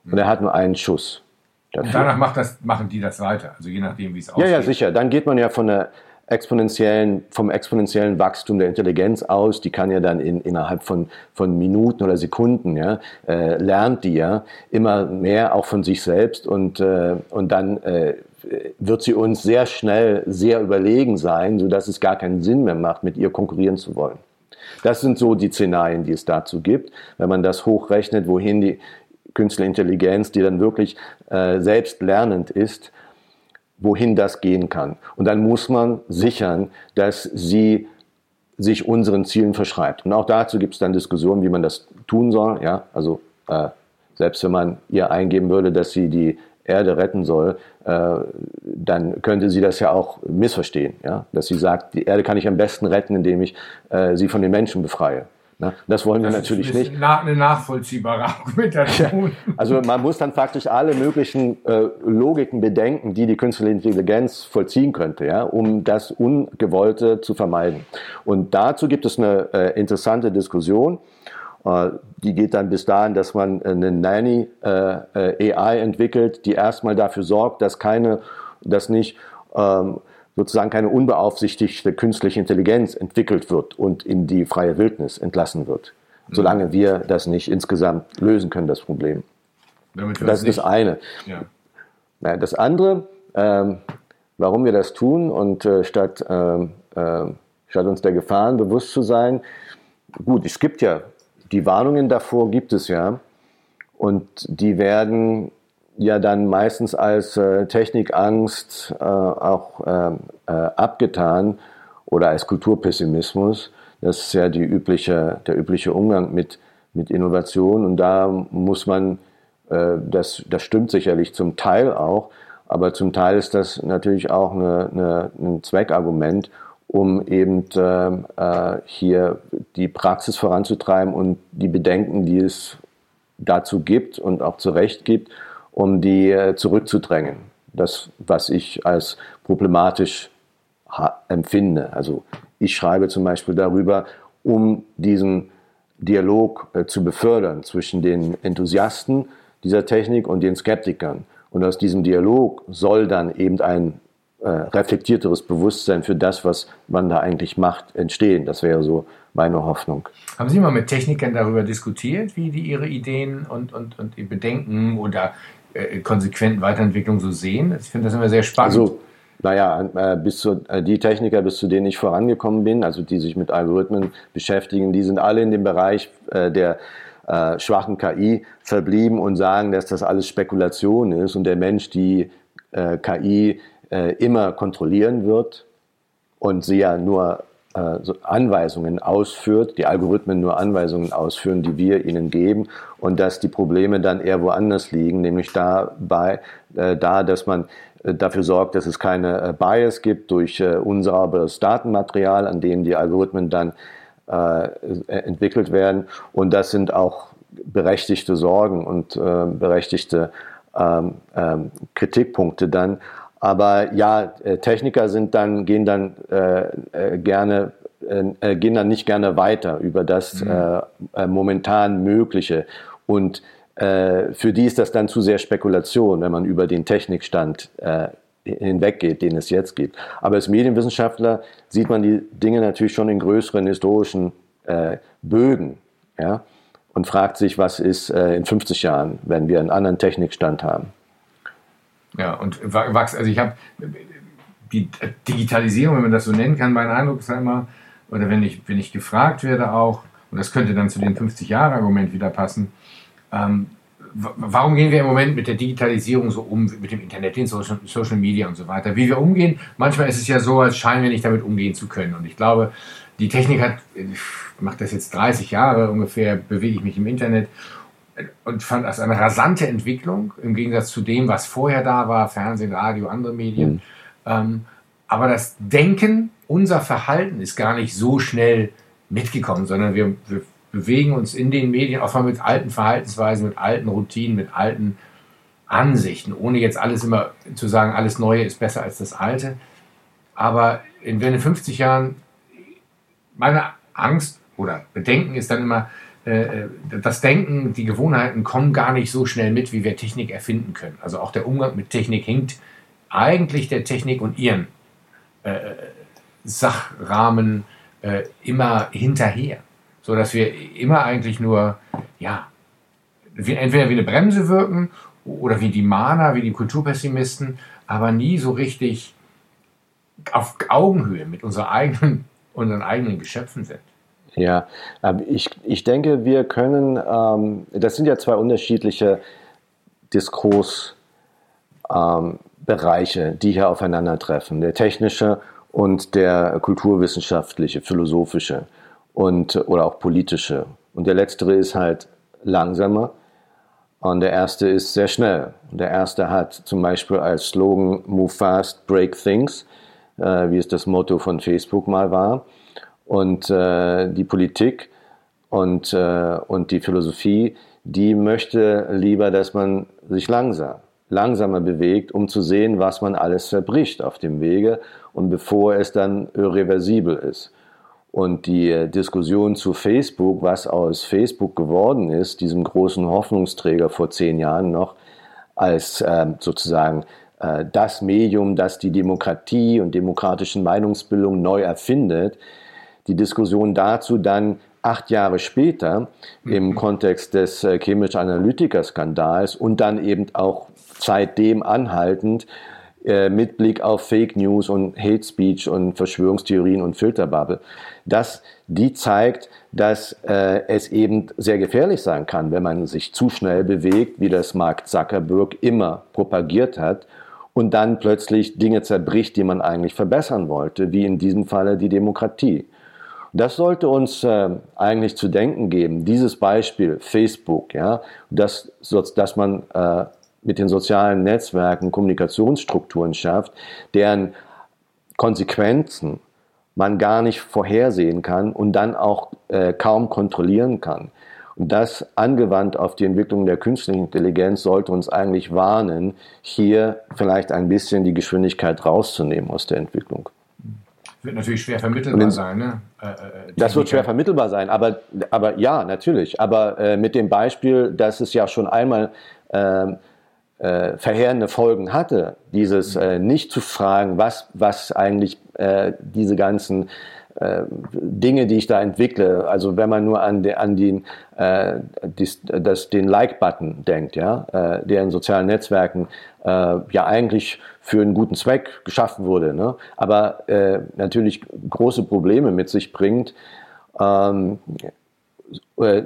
Speaker 2: Und er hat nur einen Schuss.
Speaker 1: Dafür. Und danach das, machen die das weiter, also je nachdem, wie es
Speaker 2: aussieht. Ja, ja, sicher. Dann geht man ja von der exponentiellen, vom exponentiellen Wachstum der Intelligenz aus, die kann ja dann in, innerhalb von, von Minuten oder Sekunden, ja, äh, lernt die ja immer mehr auch von sich selbst und, äh, und dann äh, wird sie uns sehr schnell sehr überlegen sein, sodass es gar keinen Sinn mehr macht, mit ihr konkurrieren zu wollen. Das sind so die Szenarien, die es dazu gibt. Wenn man das hochrechnet, wohin die künstliche Intelligenz, die dann wirklich äh, selbst lernend ist, wohin das gehen kann. Und dann muss man sichern, dass sie sich unseren Zielen verschreibt. Und auch dazu gibt es dann Diskussionen, wie man das tun soll. Ja, also äh, selbst wenn man ihr eingeben würde, dass sie die Erde retten soll, äh, dann könnte sie das ja auch missverstehen. Ja? Dass sie sagt, die Erde kann ich am besten retten, indem ich äh, sie von den Menschen befreie. Na, das wollen wir das natürlich nicht.
Speaker 1: Eine nachvollziehbare Argumentation.
Speaker 2: Ja, also man muss dann faktisch alle möglichen äh, Logiken bedenken, die die künstliche Intelligenz vollziehen könnte, ja, um das Ungewollte zu vermeiden. Und dazu gibt es eine äh, interessante Diskussion. Äh, die geht dann bis dahin, dass man eine Nanny äh, äh AI entwickelt, die erstmal dafür sorgt, dass keine, dass nicht ähm, sozusagen keine unbeaufsichtigte künstliche Intelligenz entwickelt wird und in die freie Wildnis entlassen wird. Mhm. Solange wir das nicht insgesamt lösen können, das Problem. das ist das eine. Ja. Das andere, ähm, warum wir das tun und äh, statt, ähm, äh, statt uns der Gefahren bewusst zu sein, gut, es gibt ja, die Warnungen davor gibt es ja und die werden ja dann meistens als äh, Technikangst äh, auch äh, äh, abgetan oder als Kulturpessimismus. Das ist ja die übliche, der übliche Umgang mit, mit Innovation und da muss man, äh, das, das stimmt sicherlich zum Teil auch, aber zum Teil ist das natürlich auch eine, eine, ein Zweckargument, um eben äh, äh, hier die Praxis voranzutreiben und die Bedenken, die es dazu gibt und auch zu Recht gibt, um die äh, zurückzudrängen. Das, was ich als problematisch empfinde. Also ich schreibe zum Beispiel darüber, um diesen Dialog äh, zu befördern zwischen den Enthusiasten dieser Technik und den Skeptikern. Und aus diesem Dialog soll dann eben ein äh, reflektierteres Bewusstsein für das, was man da eigentlich macht, entstehen. Das wäre so meine Hoffnung.
Speaker 1: Haben Sie mal mit Technikern darüber diskutiert, wie die ihre Ideen und, und, und Bedenken oder äh, konsequenten Weiterentwicklung so sehen? Ich finde das immer sehr spannend.
Speaker 2: Also, naja, äh, bis zu, äh, die Techniker, bis zu denen ich vorangekommen bin, also die sich mit Algorithmen beschäftigen, die sind alle in dem Bereich der schwachen KI verblieben und sagen, dass das alles Spekulation ist und der Mensch die KI immer kontrollieren wird und sie ja nur äh, Anweisungen ausführt, die Algorithmen nur Anweisungen ausführen, die wir ihnen geben und dass die Probleme dann eher woanders liegen, nämlich dabei, äh, da, dass man äh, dafür sorgt, dass es keine äh, Bias gibt durch äh, unsauberes Datenmaterial, an dem die Algorithmen dann entwickelt werden. Und das sind auch berechtigte Sorgen und berechtigte ähm, ähm, Kritikpunkte dann. Aber ja, äh, Techniker sind dann, gehen dann äh, äh gerne, äh, äh, gehen dann nicht gerne weiter über das mhm. äh, momentan Mögliche. Und äh, für die ist das dann zu sehr Spekulation, wenn man über den Technikstand äh, hinweggeht, den es jetzt gibt. Aber als Medienwissenschaftler sieht man die Dinge natürlich schon in größeren historischen äh, Bögen. Ja? Und fragt sich, was ist äh, in 50 Jahren, wenn wir einen anderen Technikstand haben.
Speaker 1: Ja, und wachs, also ich habe die Digitalisierung, wenn man das so nennen kann, mein Eindruck ist immer, oder wenn ich, wenn ich gefragt werde auch, und das könnte dann zu dem 50-Jahre-Argument wieder passen, ähm, warum gehen wir im Moment mit der Digitalisierung so um, mit dem Internet, den Social, Social Media und so weiter? Wie wir umgehen, manchmal ist es ja so, als scheinen wir nicht damit umgehen zu können. Und ich glaube, die Technik hat, ich mache das jetzt 30 Jahre ungefähr, bewege ich mich im Internet und fand das eine rasante Entwicklung im Gegensatz zu dem, was vorher da war, Fernsehen, Radio, andere Medien. Mhm. Ähm, aber das Denken, unser Verhalten ist gar nicht so schnell mitgekommen, sondern wir, wir bewegen uns in den Medien auch mal mit alten Verhaltensweisen, mit alten Routinen, mit alten Ansichten, ohne jetzt alles immer zu sagen, alles Neue ist besser als das Alte. Aber in, wenn in 50 Jahren meine Angst oder Bedenken ist dann immer, das Denken, die Gewohnheiten kommen gar nicht so schnell mit, wie wir Technik erfinden können. Also auch der Umgang mit Technik hinkt eigentlich der Technik und ihren äh, Sachrahmen äh, immer hinterher, so dass wir immer eigentlich nur ja wie, entweder wie eine Bremse wirken oder wie die Mahner, wie die Kulturpessimisten, aber nie so richtig auf Augenhöhe mit unserer eigenen, unseren eigenen Geschöpfen sind.
Speaker 2: Ja, ähm, ich, ich denke, wir können, ähm, das sind ja zwei unterschiedliche Diskursbereiche, ähm, die hier aufeinandertreffen, der technische und der kulturwissenschaftliche, philosophische und, oder auch politische. Und der letztere ist halt langsamer und der erste ist sehr schnell. Der erste hat zum Beispiel als Slogan Move Fast, Break Things, äh, wie es das Motto von Facebook mal war. Und äh, die Politik Und, äh, und die Philosophie, die möchte lieber, dass man sich langsam, langsamer bewegt, um zu sehen, was man alles verbricht auf dem Wege und bevor es dann irreversibel ist. Und die äh, Diskussion zu Facebook, was aus Facebook geworden ist, diesem großen Hoffnungsträger vor zehn Jahren noch, als äh, sozusagen äh, das Medium, das die Demokratie und demokratischen Meinungsbildung neu erfindet, die Diskussion dazu dann acht Jahre später im mhm. Kontext des äh, Cambridge Analytica-Skandals und dann eben auch seitdem anhaltend äh, mit Blick auf Fake News und Hate Speech und Verschwörungstheorien und Filterbubble, dass die zeigt, dass äh, es eben sehr gefährlich sein kann, wenn man sich zu schnell bewegt, wie das Mark Zuckerberg immer propagiert hat und dann plötzlich Dinge zerbricht, die man eigentlich verbessern wollte, wie in diesem Falle die Demokratie. Das sollte uns äh, eigentlich zu denken geben. Dieses Beispiel Facebook, ja, dass, dass man äh, mit den sozialen Netzwerken Kommunikationsstrukturen schafft, deren Konsequenzen man gar nicht vorhersehen kann und dann auch äh, kaum kontrollieren kann. Und das angewandt auf die Entwicklung der künstlichen Intelligenz sollte uns eigentlich warnen, hier vielleicht ein bisschen die Geschwindigkeit rauszunehmen aus der Entwicklung.
Speaker 1: Wird natürlich schwer vermittelbar in, sein, ne?
Speaker 2: Äh, äh, das wird schwer vermittelbar sein, aber, aber ja, natürlich. Aber äh, mit dem Beispiel, dass es ja schon einmal äh, äh, verheerende Folgen hatte, dieses äh, nicht zu fragen, was, was eigentlich äh, diese ganzen äh, Dinge, die ich da entwickle, also wenn man nur an, de, an den, äh, den Like-Button denkt, ja, äh, der in sozialen Netzwerken äh, ja eigentlich für einen guten Zweck geschaffen wurde, ne? aber äh, natürlich große Probleme mit sich bringt. Ähm, äh,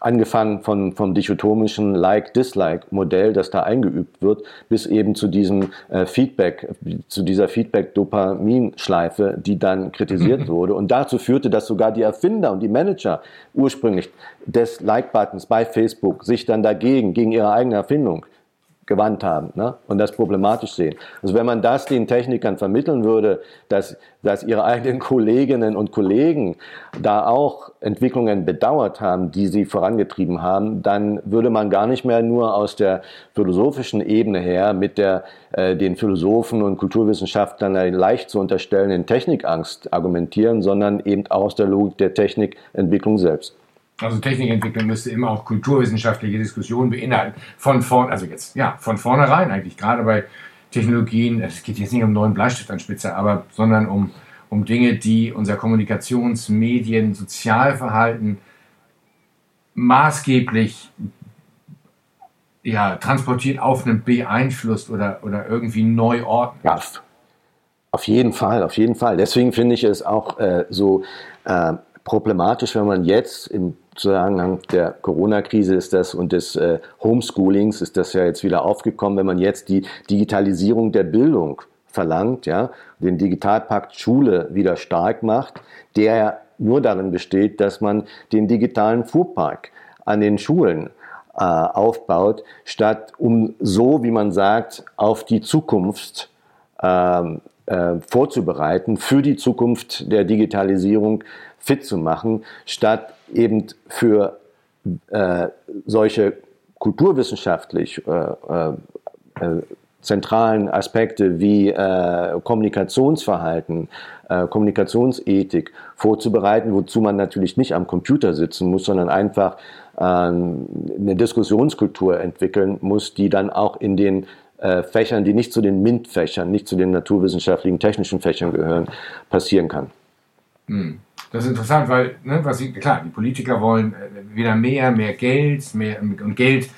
Speaker 2: angefangen von, vom dichotomischen Like-Dislike-Modell, das da eingeübt wird, bis eben zu diesem äh, Feedback, zu dieser Feedback-Dopamin-Schleife, die dann kritisiert wurde. Und dazu führte, dass sogar die Erfinder und die Manager ursprünglich des Like-Buttons bei Facebook sich dann dagegen, gegen ihre eigene Erfindung, gewandt haben ne? und das problematisch sehen. Also wenn man das den Technikern vermitteln würde, dass, dass ihre eigenen Kolleginnen und Kollegen da auch Entwicklungen bedauert haben, die sie vorangetrieben haben, dann würde man gar nicht mehr nur aus der philosophischen Ebene her mit der äh, den Philosophen und Kulturwissenschaftlern leicht zu unterstellenden Technikangst argumentieren, sondern eben auch aus der Logik der Technikentwicklung selbst.
Speaker 1: Also Technikentwicklung müsste immer auch kulturwissenschaftliche Diskussionen beinhalten. Von vorn, also jetzt, ja, von vornherein eigentlich, gerade bei Technologien, es geht jetzt nicht um neuen Bleistift an Spitze, aber, sondern um, um Dinge, die unser Kommunikations-, Medien-, Sozialverhalten maßgeblich ja, transportiert, aufnimmt, beeinflusst oder, oder irgendwie neu ordnet. Ja,
Speaker 2: auf jeden Fall, auf jeden Fall. Deswegen finde ich es auch äh, so äh, problematisch, wenn man jetzt im Zusammenhang der Corona-Krise ist das und des äh, Homeschoolings ist das ja jetzt wieder aufgekommen, wenn man jetzt die Digitalisierung der Bildung verlangt, ja, den Digitalpakt Schule wieder stark macht, der nur darin besteht, dass man den digitalen Fuhrpark an den Schulen äh, aufbaut, statt um so, wie man sagt, auf die Zukunft ähm, äh, vorzubereiten, für die Zukunft der Digitalisierung fit zu machen, statt eben für äh, solche kulturwissenschaftlich äh, äh, äh zentralen Aspekte wie äh, Kommunikationsverhalten, äh, Kommunikationsethik vorzubereiten, wozu man natürlich nicht am Computer sitzen muss, sondern einfach ähm, eine Diskussionskultur entwickeln muss, die dann auch in den Fächern, die nicht zu den MINT-Fächern, nicht zu den naturwissenschaftlichen, technischen Fächern gehören, passieren kann.
Speaker 1: Hm. Das ist interessant, weil, ne, was sie, klar, die Politiker wollen äh, wieder mehr, mehr Geld, mehr, und Geld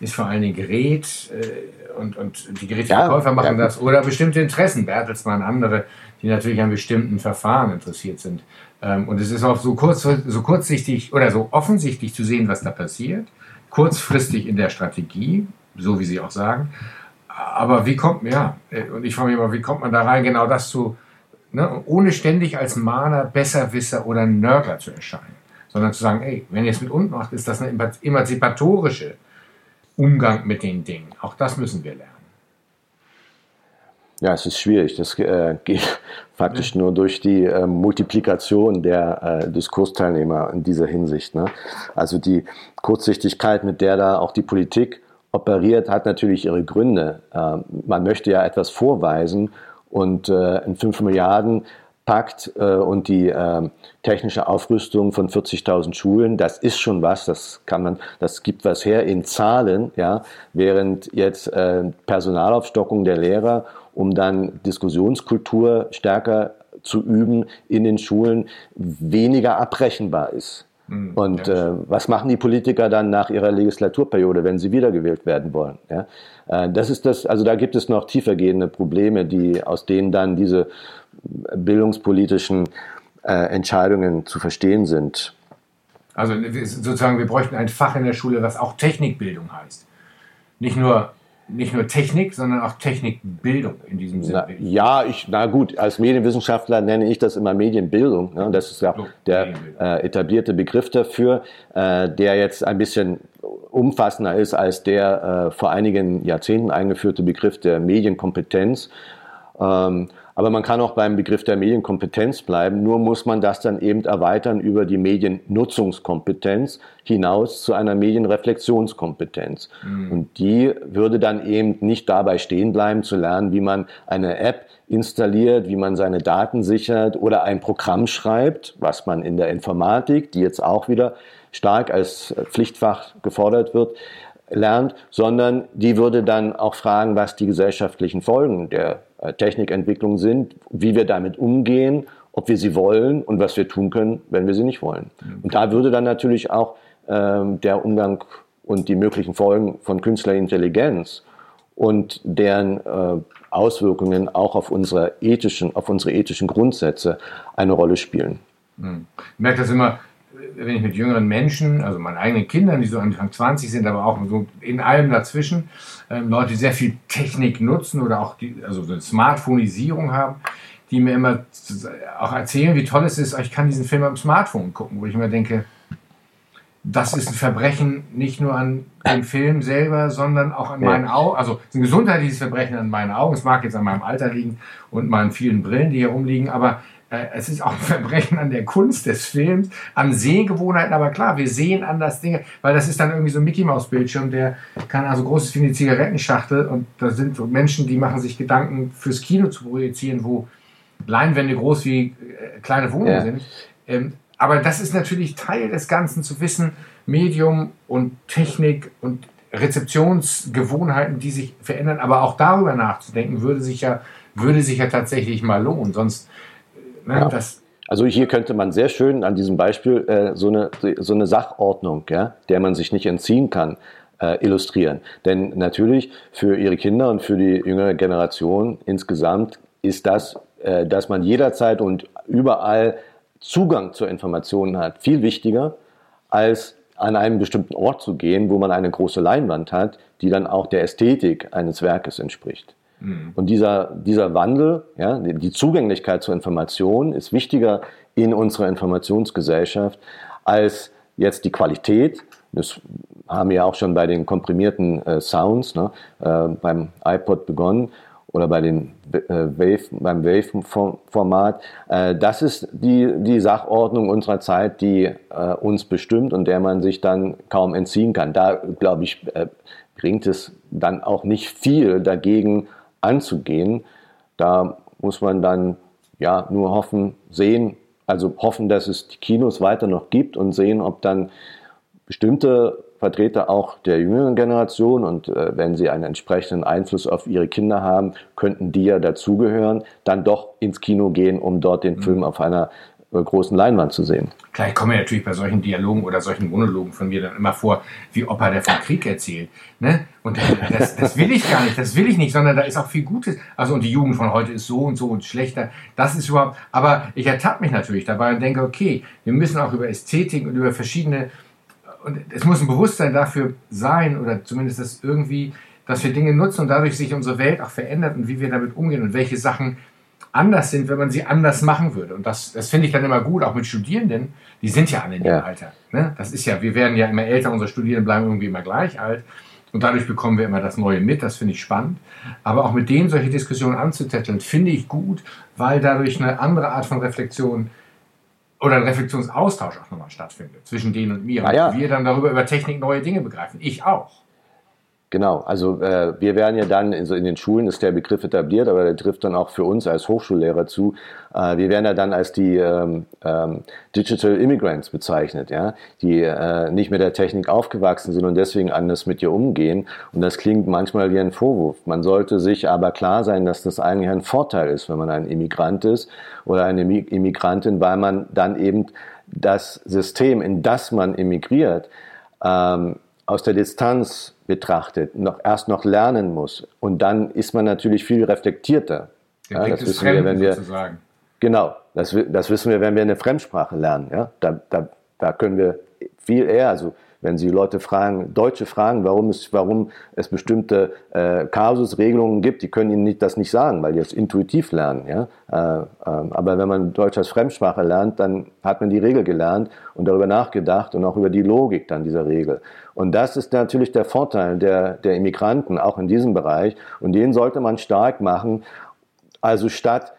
Speaker 1: ist vor allen Dingen Gerät äh, und, und die Geräteverkäufer ja, machen ja. das oder bestimmte Interessen, Bertelsmann, andere, die natürlich an bestimmten Verfahren interessiert sind. Ähm, und es ist auch so, kurz, so kurzsichtig oder so offensichtlich zu sehen, was da passiert, kurzfristig in der Strategie, so wie Sie auch sagen. Aber wie kommt, ja, äh, und ich frage mich immer, wie kommt man da rein, genau das zu, Ne? Ohne ständig als Mahner, Besserwisser oder Nörgler zu erscheinen. Sondern zu sagen, ey, wenn ihr es mit uns macht, ist das ein emanzipatorische Umgang mit den Dingen. Auch das müssen wir lernen.
Speaker 2: Ja, es ist schwierig. Das äh, geht faktisch ja. nur durch die äh, Multiplikation der äh, Diskursteilnehmer in dieser Hinsicht. Ne? Also die Kurzsichtigkeit, mit der da auch die Politik operiert, hat natürlich ihre Gründe. Äh, man möchte ja etwas vorweisen und äh, in 5 Milliarden Pakt äh, und die äh, technische Aufrüstung von 40.000 Schulen, das ist schon was, das kann man, das gibt was her in Zahlen, ja, während jetzt äh, Personalaufstockung der Lehrer, um dann Diskussionskultur stärker zu üben in den Schulen, weniger abrechenbar ist. Mhm, und äh, was machen die Politiker dann nach ihrer Legislaturperiode, wenn sie wiedergewählt werden wollen? Ja? Äh, das ist das, also da gibt es noch tiefergehende Probleme, die aus denen dann diese bildungspolitischen äh, Entscheidungen zu verstehen sind.
Speaker 1: Also sozusagen, wir bräuchten ein Fach in der Schule, was auch Technikbildung heißt. Nicht nur nicht nur Technik, sondern auch Technikbildung in diesem Sinne.
Speaker 2: Ja, ich, na gut, als Medienwissenschaftler nenne ich das immer Medienbildung. Ne? Das ist ja der äh, etablierte Begriff dafür, äh, der jetzt ein bisschen umfassender ist als der äh, vor einigen Jahrzehnten eingeführte Begriff der Medienkompetenz. Ähm, aber man kann auch beim Begriff der Medienkompetenz bleiben, nur muss man das dann eben erweitern über die Mediennutzungskompetenz hinaus zu einer Medienreflexionskompetenz. Mhm. Und die würde dann eben nicht dabei stehen bleiben, zu lernen, wie man eine App installiert, wie man seine Daten sichert oder ein Programm schreibt, was man in der Informatik, die jetzt auch wieder stark als Pflichtfach gefordert wird, lernt, sondern die würde dann auch fragen, was die gesellschaftlichen Folgen der äh, Technikentwicklung sind, wie wir damit umgehen, ob wir sie wollen und was wir tun können, wenn wir sie nicht wollen. Und da würde dann natürlich auch ähm, der Umgang und die möglichen Folgen von künstlicher Intelligenz und deren äh, Auswirkungen auch auf unsere ethischen, auf unsere ethischen Grundsätze eine Rolle spielen.
Speaker 1: Hm. Ich merke das immer, wenn ich mit jüngeren Menschen, also meinen eigenen Kindern, die so Anfang 20 sind, aber auch so in allem dazwischen, ähm, Leute, die sehr viel Technik nutzen oder auch die, also so eine Smartphoneisierung haben, die mir immer auch erzählen, wie toll es ist, ich kann diesen Film am Smartphone gucken, wo ich immer denke, das ist ein Verbrechen nicht nur an dem Film selber, sondern auch an meinen Augen. Also es ist ein gesundheitliches Verbrechen an meinen Augen. Es mag jetzt an meinem Alter liegen und meinen vielen Brillen, die hier rumliegen, aber es ist auch ein Verbrechen an der Kunst des Films, an Sehgewohnheiten, aber klar, wir sehen anders Dinge, weil das ist dann irgendwie so ein Mickey-Maus-Bildschirm, der kann also groß ist wie eine Zigarettenschachtel und da sind so Menschen, die machen sich Gedanken fürs Kino zu projizieren, wo Leinwände groß wie äh, kleine Wohnungen ja. sind. Ähm, aber das ist natürlich Teil des Ganzen zu wissen, Medium und Technik und Rezeptionsgewohnheiten, die sich verändern, aber auch darüber nachzudenken, würde sich ja, würde sich ja tatsächlich mal lohnen. Sonst
Speaker 2: Ne? Ja. Das, also hier könnte man sehr schön an diesem Beispiel äh, so, eine, so eine Sachordnung, ja, der man sich nicht entziehen kann, äh, illustrieren. Denn natürlich für ihre Kinder und für die jüngere Generation insgesamt ist das, äh, dass man jederzeit und überall Zugang zur Information hat, viel wichtiger, als an einen bestimmten Ort zu gehen, wo man eine große Leinwand hat, die dann auch der Ästhetik eines Werkes entspricht. Mhm. Und dieser, dieser Wandel, ja, die Zugänglichkeit zur Information ist wichtiger in unserer Informationsgesellschaft als jetzt die Qualität. Das haben wir auch schon bei den komprimierten äh, Sounds ne, äh, beim iPod begonnen oder bei den äh, Wave, beim Wave-Format. Äh, das ist die, die Sachordnung unserer Zeit, die äh, uns bestimmt und der man sich dann kaum entziehen kann. Da, glaube ich, äh, bringt es dann auch nicht viel dagegen, anzugehen. Da muss man dann ja nur hoffen, sehen, also hoffen, dass es die Kinos weiter noch gibt und sehen, ob dann bestimmte Vertreter auch der jüngeren Generation und äh, wenn sie einen entsprechenden Einfluss auf ihre Kinder haben, könnten die ja dazugehören, dann doch ins Kino gehen, um dort den mhm. Film auf einer großen Leinwand zu sehen.
Speaker 1: Klar, ich komme mir natürlich bei solchen Dialogen oder solchen Monologen von mir dann immer vor, wie Opa, der vom Krieg erzählt. Ne? Und das, das will ich gar nicht, das will ich nicht, sondern da ist auch viel Gutes. Also und die Jugend von heute ist so und so und schlechter. Das ist überhaupt, aber ich ertappe mich natürlich dabei und denke, okay, wir müssen auch über Ästhetik und über verschiedene, und es muss ein Bewusstsein dafür sein, oder zumindest das irgendwie, dass wir Dinge nutzen und dadurch sich unsere Welt auch verändert und wie wir damit umgehen und welche Sachen anders sind, wenn man sie anders machen würde. Und das, das finde ich dann immer gut, auch mit Studierenden. Die sind ja alle in dem ja. Alter. Ne? Das ist ja, wir werden ja immer älter, unsere Studierenden bleiben irgendwie immer gleich alt. Und dadurch bekommen wir immer das Neue mit, das finde ich spannend. Aber auch mit denen solche Diskussionen anzuzetteln, finde ich gut, weil dadurch eine andere Art von Reflexion oder ein Reflexionsaustausch auch nochmal stattfindet zwischen denen und mir.
Speaker 2: Ah, ja.
Speaker 1: Und wir dann darüber über Technik neue Dinge begreifen. Ich auch.
Speaker 2: Genau, also äh, wir werden ja dann, in, so in den Schulen ist der Begriff etabliert, aber der trifft dann auch für uns als Hochschullehrer zu. Äh, wir werden ja dann als die ähm, ähm, Digital Immigrants bezeichnet, ja, die äh, nicht mit der Technik aufgewachsen sind und deswegen anders mit ihr umgehen. Und das klingt manchmal wie ein Vorwurf. Man sollte sich aber klar sein, dass das eigentlich ein Vorteil ist, wenn man ein Immigrant ist oder eine Immigrantin, weil man dann eben das System, in das man immigriert, ähm, aus der Distanz betrachtet, noch, erst noch lernen muss. Und dann ist man natürlich viel reflektierter.
Speaker 1: Ja, das wissen wir, wenn wir, sozusagen.
Speaker 2: Genau, das, das wissen wir, wenn wir eine Fremdsprache lernen. Ja? Da, da, da können wir viel eher, also wenn Sie Leute fragen, Deutsche fragen, warum es, warum es bestimmte äh, Kasusregelungen gibt, die können Ihnen nicht, das nicht sagen, weil die es intuitiv lernen. Ja? Äh, äh, aber wenn man Deutsch als Fremdsprache lernt, dann hat man die Regel gelernt und darüber nachgedacht und auch über die Logik dann dieser Regel. Und das ist natürlich der Vorteil der, der Immigranten, auch in diesem Bereich. Und den sollte man stark machen. Also statt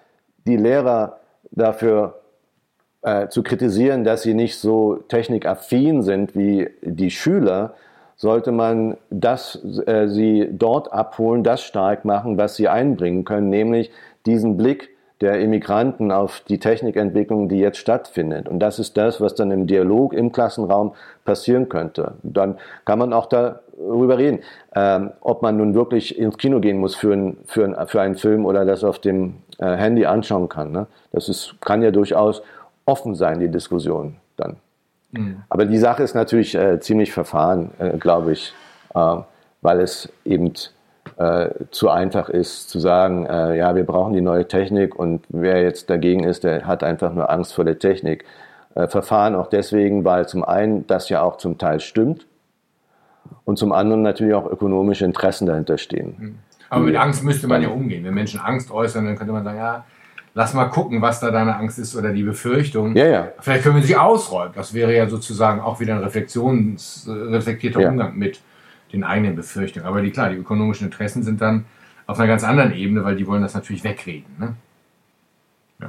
Speaker 2: die Lehrer dafür äh, zu kritisieren, dass sie nicht so technikaffin sind wie die Schüler, sollte man das, äh, sie dort abholen, das stark machen, was sie einbringen können, nämlich diesen Blick der Immigranten auf die Technikentwicklung, die jetzt stattfindet. Und das ist das, was dann im Dialog im Klassenraum passieren könnte. Dann kann man auch darüber reden, ähm, ob man nun wirklich ins Kino gehen muss für, ein, für, ein, für einen Film oder das auf dem äh, Handy anschauen kann. Ne? Das ist, kann ja durchaus offen sein, die Diskussion dann. Mhm. Aber die Sache ist natürlich äh, ziemlich verfahren, äh, glaube ich, äh, weil es eben äh, zu einfach ist zu sagen, äh, ja, wir brauchen die neue Technik und wer jetzt dagegen ist, der hat einfach nur Angst vor der Technik. Äh, verfahren auch deswegen, weil zum einen das ja auch zum Teil stimmt und zum anderen natürlich auch ökonomische Interessen dahinter stehen. Mhm.
Speaker 1: Aber mit Angst müsste man ja umgehen. Wenn Menschen Angst äußern, dann könnte man sagen, ja, lass mal gucken, was da deine Angst ist oder die Befürchtung.
Speaker 2: Ja, ja.
Speaker 1: Vielleicht können wir sie ausräumen. Das wäre ja sozusagen auch wieder ein reflektierter ja. Umgang mit den eigenen Befürchtungen. Aber die, klar, die ökonomischen Interessen sind dann auf einer ganz anderen Ebene, weil die wollen das natürlich wegreden. Ne?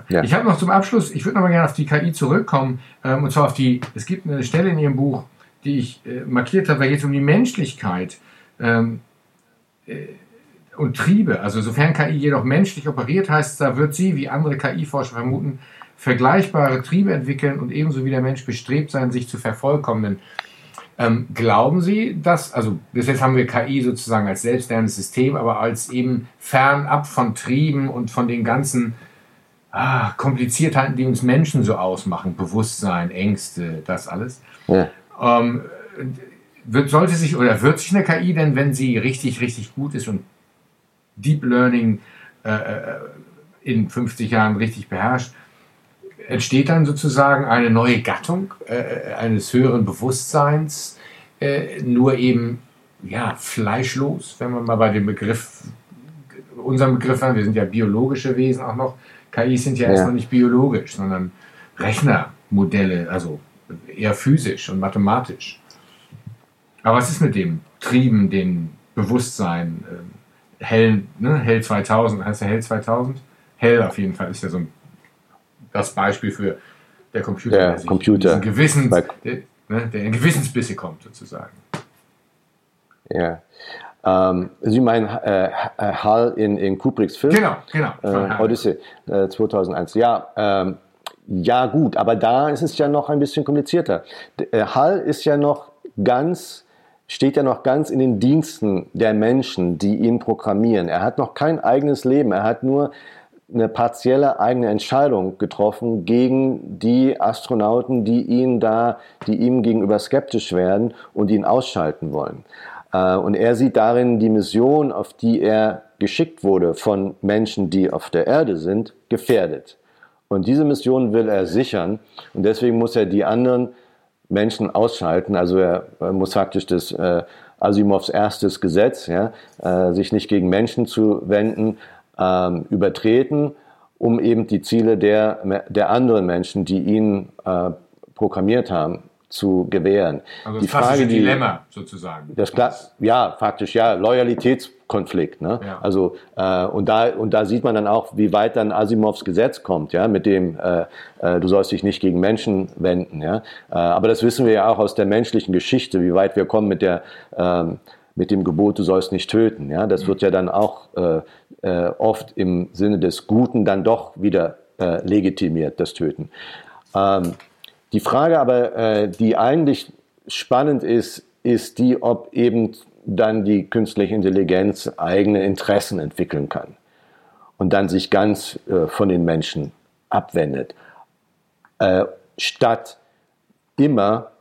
Speaker 1: Ja. Ich habe noch zum Abschluss, ich würde noch mal gerne auf die KI zurückkommen, ähm, und zwar auf die, es gibt eine Stelle in Ihrem Buch, die ich äh, markiert habe, da geht es um die Menschlichkeit. Ähm, äh, und Triebe. Also sofern KI jedoch menschlich operiert, heißt da wird sie, wie andere KI-Forscher vermuten, vergleichbare Triebe entwickeln und ebenso wie der Mensch bestrebt sein, sich zu vervollkommnen. Ähm, glauben Sie, dass, also bis jetzt haben wir KI sozusagen als selbstlernendes System, aber als eben fernab von Trieben und von den ganzen ah, Kompliziertheiten, die uns Menschen so ausmachen, Bewusstsein, Ängste, das alles. Ja. Ähm, wird, sollte sich oder wird sich eine KI denn, wenn sie richtig, richtig gut ist und Deep Learning äh, äh in 50 Jahren richtig beherrscht, entsteht dann sozusagen eine neue Gattung äh, äh, eines höheren Bewusstseins, äh, nur eben ja, fleischlos, wenn man mal bei dem Begriff, unserem Begriff an, wir sind ja biologische Wesen auch noch, KIs sind ja, ja. erstmal nicht biologisch, sondern Rechnermodelle, also eher physisch und mathematisch. Aber was ist mit dem Trieben, dem Bewusstsein, äh, Hell, ne? Hell 2000, heißt der Hell 2000? Hell auf jeden Fall ist ja so ein, das Beispiel für der Computer,
Speaker 2: der, der Computer.
Speaker 1: Gewissen, der, ne, der in Gewissensbisse kommt, sozusagen.
Speaker 2: Ja. Ähm, Sie meinen äh, Hall in, in Kubricks Film?
Speaker 1: Genau, genau.
Speaker 2: Äh, Odyssey äh, 2001. Ja, ähm, ja, gut, aber da ist es ja noch ein bisschen komplizierter. Äh, Hall ist ja noch ganz steht er noch ganz in den Diensten der Menschen, die ihn programmieren. Er hat noch kein eigenes Leben, er hat nur eine partielle eigene Entscheidung getroffen gegen die Astronauten, die ihn da, die ihm gegenüber skeptisch werden und ihn ausschalten wollen. Äh, und er sieht darin die Mission, auf die er geschickt wurde von Menschen, die auf der Erde sind, gefährdet. Und diese Mission will er sichern und deswegen muss er die anderen Menschen ausschalten. Also er, muss faktisch das äh, Asimovs erstes Gesetz, ja, äh, sich nicht gegen Menschen zu wenden, ähm, übertreten, um eben die Ziele der, der anderen Menschen, die ihn äh, programmiert haben, zu gewähren.
Speaker 1: Also das die Frage, die, Dilemma sozusagen.
Speaker 2: Das, ja, faktisch ja, Loyalitätskonflikt. Ne? Ja. Also äh, und da und da sieht man dann auch, wie weit dann Asimovs Gesetz kommt, ja, mit dem äh, äh, du sollst dich nicht gegen Menschen wenden, ja. Äh, aber das wissen wir ja auch aus der menschlichen Geschichte, wie weit wir kommen mit der ähm, mit dem Gebot, du sollst nicht töten. Ja, das mhm. wird ja dann auch äh, oft im Sinne des Guten dann doch wieder äh, legitimiert, das Töten. Ähm, die Frage aber, äh, die eigentlich spannend ist, ist die, ob eben dann die künstliche Intelligenz eigene Interessen entwickeln kann und dann sich ganz äh, von den Menschen abwendet, äh, statt immer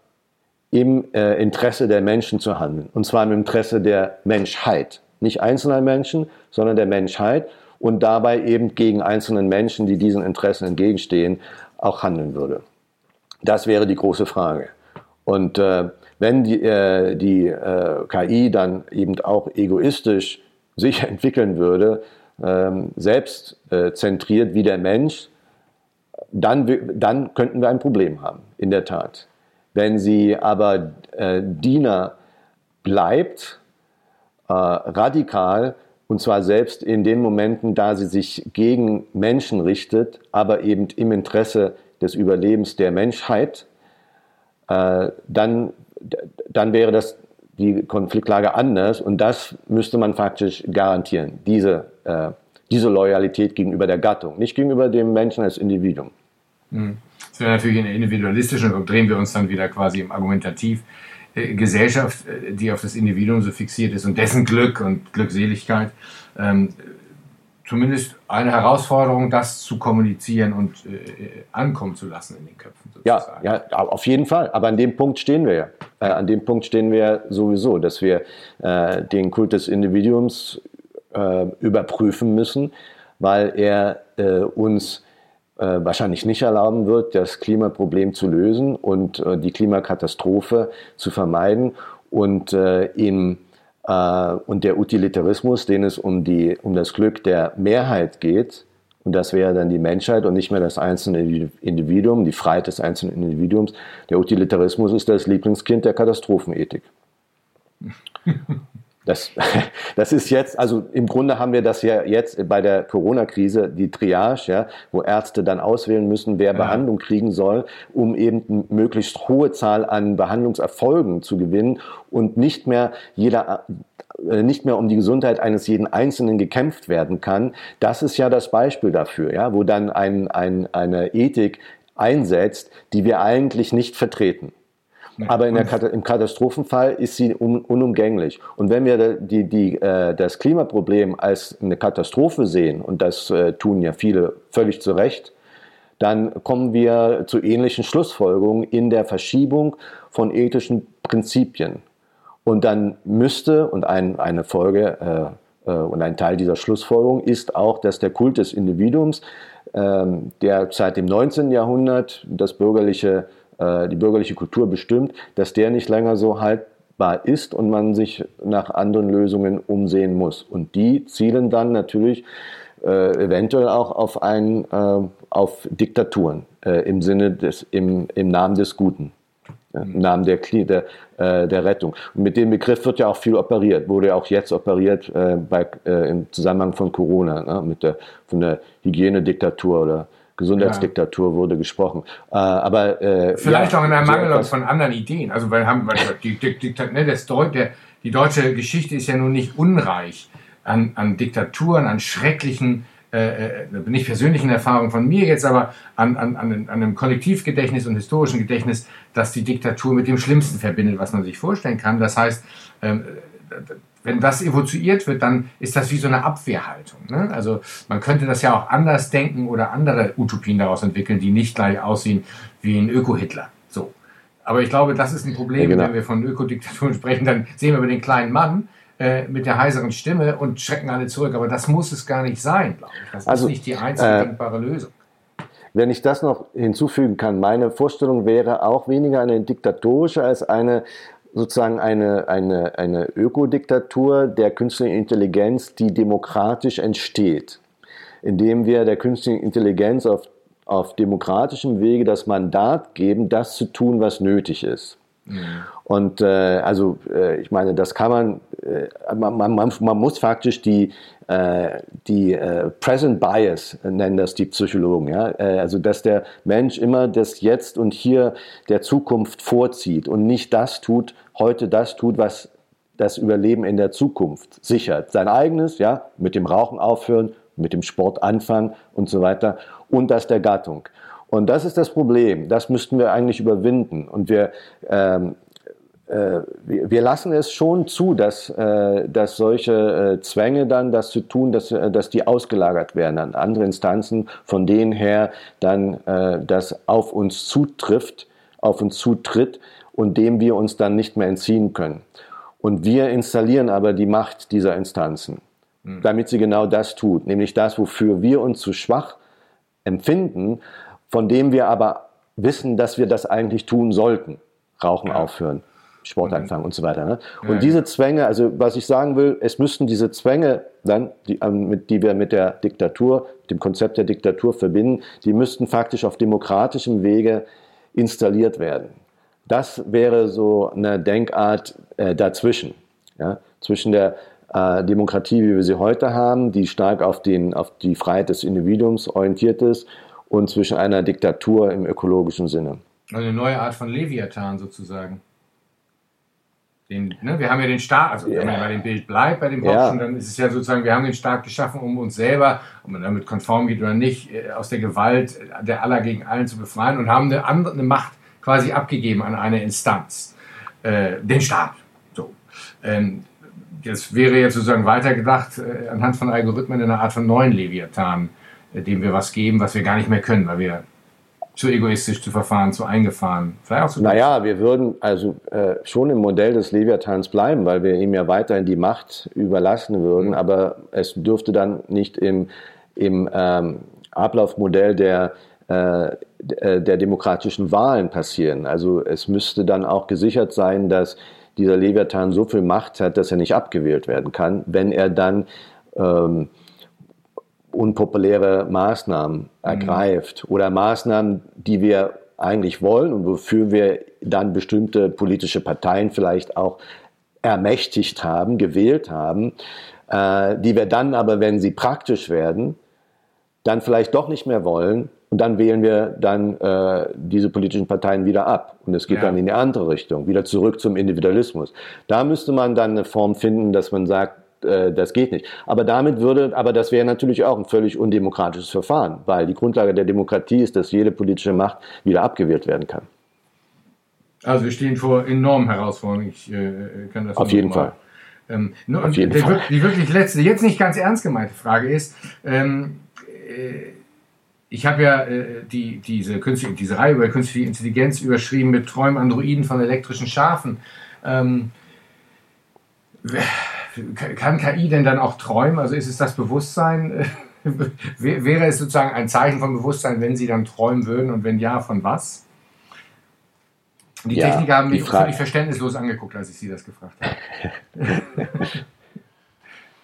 Speaker 2: im äh, Interesse der Menschen zu handeln. Und zwar im Interesse der Menschheit. Nicht einzelner Menschen, sondern der Menschheit. Und dabei eben gegen einzelne Menschen, die diesen Interessen entgegenstehen, auch handeln würde. Das wäre die große Frage. Und äh, wenn die, äh, die äh, KI dann eben auch egoistisch sich entwickeln würde, ähm, selbst äh, zentriert wie der Mensch, dann, dann könnten wir ein Problem haben, in der Tat. Wenn sie aber äh, Diener bleibt, radikal, und zwar selbst in den Momenten, da sie sich gegen Menschen richtet, aber eben im Interesse des Überlebens der Menschheit, äh, dann, dann wäre das die Konfliktlage anders und das müsste man faktisch garantieren, diese, äh, diese Loyalität gegenüber der Gattung, nicht gegenüber dem Menschen als Individuum.
Speaker 1: Mhm. Das wäre natürlich individualistische, und drehen wir uns dann wieder quasi im Argumentativ, äh, Gesellschaft, äh, die auf das Individuum so fixiert ist und dessen Glück und Glückseligkeit. Ähm, zumindest eine Herausforderung, das zu kommunizieren und äh, ankommen zu lassen in den Köpfen.
Speaker 2: Sozusagen. Ja, ja, auf jeden Fall. Aber an dem Punkt stehen wir ja. Äh, an dem Punkt stehen wir sowieso, dass wir äh, den Kult des Individuums äh, überprüfen müssen, weil er äh, uns äh, wahrscheinlich nicht erlauben wird, das Klimaproblem zu lösen und die Klimakatastrophe zu vermeiden und im äh, und der Utilitarismus, den es um, die, um das Glück der Mehrheit geht, und das wäre dann die Menschheit und nicht mehr das einzelne Individuum, die Freiheit des einzelnen Individuums. Der Utilitarismus ist das Lieblingskind der Katastrophenethik. Das, das ist jetzt, also im Grunde haben wir das ja jetzt bei der Corona-Krise, die Triage, ja, wo Ärzte dann auswählen müssen, wer ja. Behandlung kriegen soll, um eben eine möglichst hohe Zahl an Behandlungserfolgen zu gewinnen und nicht mehr jeder, äh, nicht mehr um die Gesundheit eines jeden Einzelnen gekämpft werden kann. Das ist ja das Beispiel dafür, ja, wo dann ein, ein, eine Ethik einsetzt, die wir eigentlich nicht vertreten. Aber in der, im Katastrophenfall ist sie un, unumgänglich. Und wenn wir die, die, äh, das Klimaproblem als eine Katastrophe sehen, und das äh, tun ja viele völlig zu Recht, dann kommen wir zu ähnlichen Schlussfolgerungen in der Verschiebung von ethischen Prinzipien. Und dann müsste, und ein, eine Folge äh, äh, und ein Teil dieser Schlussfolgerung ist auch, dass der Kult des Individuums, ähm, der seit dem 19. Jahrhundert das bürgerliche äh, die bürgerliche Kultur bestimmt, dass der nicht länger so haltbar ist und man sich nach anderen Lösungen umsehen muss. Und die zielen dann natürlich äh, eventuell auch auf, ein, äh, auf Diktaturen äh, im Sinne des, im, im Namen des Guten. Im Namen der, der, äh, der Rettung. Und mit dem Begriff wird ja auch viel operiert, wurde ja auch jetzt operiert äh, bei, im Zusammenhang von Corona, ne, mit der, von der Hygienediktatur oder Gesundheitsdiktatur ja. wurde gesprochen. Äh, aber
Speaker 1: äh, vielleicht ja, auch in der Mangel von anderen Ideen. Also weil haben weil die, die, die, ne, das Deu der, die deutsche Geschichte ist ja nun nicht unreich an, an Diktaturen, an schrecklichen äh, äh, nicht persönlichen Erfahrungen von mir jetzt, aber an, an, an, einem Kollektivgedächtnis und historischen Gedächtnis, das die Diktatur mit dem Schlimmsten verbindet, was man sich vorstellen kann. Das heißt, ähm, wenn das evoziert wird, dann ist das wie so eine Abwehrhaltung. Ne? Also man könnte das ja auch anders denken oder andere Utopien daraus entwickeln, die nicht gleich aussehen wie ein Öko-Hitler. So. Aber ich glaube, das ist ein Problem, ja, genau. wenn wir von Ökodiktaturen sprechen, dann sehen wir über den kleinen Mann äh, mit der heiseren Stimme und schrecken alle zurück. Aber das muss es gar nicht sein, glaube ich. Das also, ist nicht die einzige äh, denkbare Lösung.
Speaker 2: Wenn ich das noch hinzufügen kann, meine Vorstellung wäre auch weniger eine diktatorische als eine sozusagen eine, eine, eine Ökodiktatur der künstlichen Intelligenz, die demokratisch entsteht, indem wir der künstlichen Intelligenz auf auf demokratischem Wege das Mandat geben, das zu tun, was nötig ist. Mhm. Und äh, also äh, ich meine, das kann man, äh, man, man, man, muss faktisch die, die äh, Present Bias nennen das die Psychologen. Ja? Äh, also dass der Mensch immer das Jetzt und Hier der Zukunft vorzieht und nicht das tut, heute das tut, was das Überleben in der Zukunft sichert. Sein eigenes, ja, mit dem Rauchen aufhören, mit dem Sport anfangen und so weiter und das der Gattung. Und das ist das Problem. Das müssten wir eigentlich überwinden. Und wir, ähm, äh, wir lassen es schon zu, dass, äh, dass solche äh, Zwänge dann das zu tun, dass, äh, dass die ausgelagert werden an andere Instanzen, von denen her dann äh, das auf uns zutrifft, auf uns zutritt und dem wir uns dann nicht mehr entziehen können. Und wir installieren aber die Macht dieser Instanzen, mhm. damit sie genau das tut, nämlich das, wofür wir uns zu schwach empfinden, von dem wir aber wissen, dass wir das eigentlich tun sollten. Rauchen ja. aufhören, Sport mhm. anfangen und so weiter. Ne? Und ja, diese Zwänge, also was ich sagen will, es müssten diese Zwänge dann, die, ähm, die wir mit der Diktatur, dem Konzept der Diktatur verbinden, die müssten faktisch auf demokratischem Wege installiert werden. Das wäre so eine Denkart äh, dazwischen, ja? zwischen der äh, Demokratie, wie wir sie heute haben, die stark auf, den, auf die Freiheit des Individuums orientiert ist, und zwischen einer Diktatur im ökologischen Sinne.
Speaker 1: Also eine neue Art von Leviathan sozusagen. Den, ne, wir haben ja den Staat, also wenn man bei dem Bild bleibt, bei dem Boxen, ja. dann ist es ja sozusagen, wir haben den Staat geschaffen, um uns selber, ob man damit konform geht oder nicht, äh, aus der Gewalt der aller gegen allen zu befreien und haben eine, andere, eine Macht quasi abgegeben an eine Instanz, äh, den Staat. So. Ähm, das wäre jetzt sozusagen weitergedacht äh, anhand von Algorithmen in einer Art von neuen Leviathan dem wir was geben, was wir gar nicht mehr können, weil wir zu egoistisch zu verfahren, zu eingefahren.
Speaker 2: Vielleicht auch zu naja, wir würden also äh, schon im Modell des Leviathans bleiben, weil wir ihm ja weiterhin die Macht überlassen würden, mhm. aber es dürfte dann nicht im, im ähm, Ablaufmodell der, äh, äh der demokratischen Wahlen passieren. Also es müsste dann auch gesichert sein, dass dieser Leviathan so viel Macht hat, dass er nicht abgewählt werden kann, wenn er dann ähm, unpopuläre Maßnahmen mhm. ergreift oder Maßnahmen, die wir eigentlich wollen und wofür wir dann bestimmte politische Parteien vielleicht auch ermächtigt haben, gewählt haben, äh, die wir dann aber, wenn sie praktisch werden, dann vielleicht doch nicht mehr wollen und dann wählen wir dann äh, diese politischen Parteien wieder ab und es geht ja. dann in die andere Richtung, wieder zurück zum Individualismus. Da müsste man dann eine Form finden, dass man sagt, äh, das geht nicht. Aber damit würde, aber das wäre natürlich auch ein völlig undemokratisches Verfahren, weil die Grundlage der Demokratie ist, dass jede politische Macht wieder abgewählt werden kann.
Speaker 1: Also wir stehen vor enormen Herausforderungen. Ich äh, kann das
Speaker 2: Auf jeden Fall.
Speaker 1: Ähm, Auf jeden die, Fall. Die wirklich letzte, jetzt nicht ganz ernst gemeinte Frage ist, ähm, äh, ich habe ja äh, die, diese, künstliche, diese Reihe über künstliche Intelligenz überschrieben mit Träumen Androiden von elektrischen Schafen. Ähm, kann KI denn dann auch träumen? Also ist es das Bewusstsein? Wäre es sozusagen ein Zeichen von Bewusstsein, wenn sie dann träumen würden und wenn ja, von was? Die ja, Techniker haben mich völlig verständnislos angeguckt, als ich sie das gefragt habe.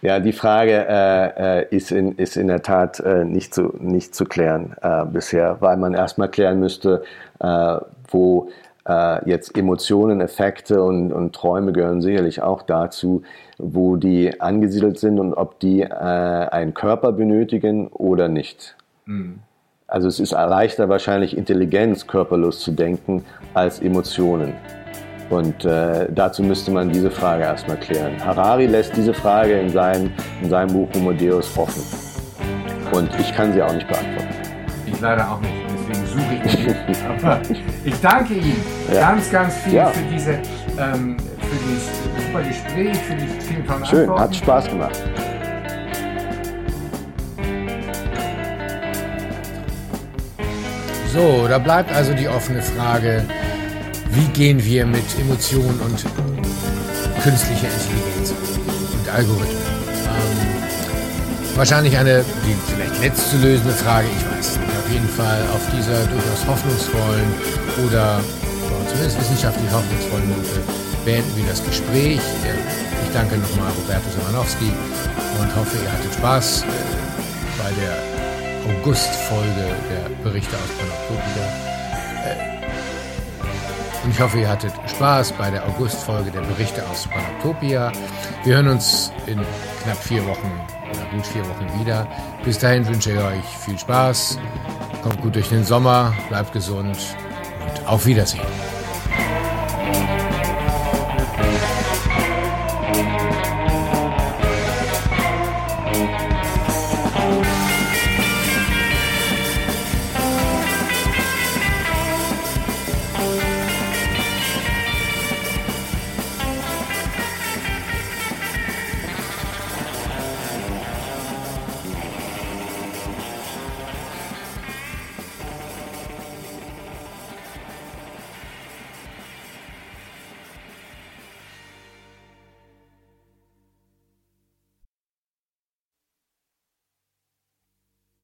Speaker 2: ja, die Frage äh, äh, ist, in, ist in der Tat äh, nicht, zu, nicht zu klären äh, bisher, weil man erstmal klären müsste, äh, wo äh, jetzt Emotionen, Effekte und, und Träume gehören sicherlich auch dazu, wo die angesiedelt sind und ob die äh, einen Körper benötigen oder nicht. Mhm. Also es ist leichter wahrscheinlich Intelligenz körperlos zu denken als Emotionen. Und äh, dazu müsste man diese Frage erstmal klären. Harari lässt diese Frage in seinem, in seinem Buch Homo Deus offen. Und ich kann sie auch nicht beantworten.
Speaker 1: Ich leider auch nicht suche ich den nicht. Aber ich danke Ihnen ja. ganz, ganz viel ja. für diese ähm, für dieses super Gespräch, für die vielen tollen
Speaker 2: Schön, Antworten. hat Spaß gemacht.
Speaker 1: So, da bleibt also die offene Frage, wie gehen wir mit Emotionen und künstlicher Intelligenz und Algorithmen? Ähm, wahrscheinlich eine, die vielleicht letzte lösende Frage, ich weiß nicht jeden Fall auf dieser durchaus hoffnungsvollen oder zumindest wissenschaftlich hoffnungsvollen Note beenden wir das Gespräch. Ich danke nochmal Roberto Simanowski und hoffe, ihr hattet Spaß äh, bei der August-Folge der Berichte aus Panoptopia. Äh, und ich hoffe, ihr hattet Spaß bei der August-Folge der Berichte aus Panoptopia. Wir hören uns in knapp vier Wochen oder gut vier Wochen wieder. Bis dahin wünsche ich euch viel Spaß, kommt gut durch den Sommer, bleibt gesund und auf Wiedersehen.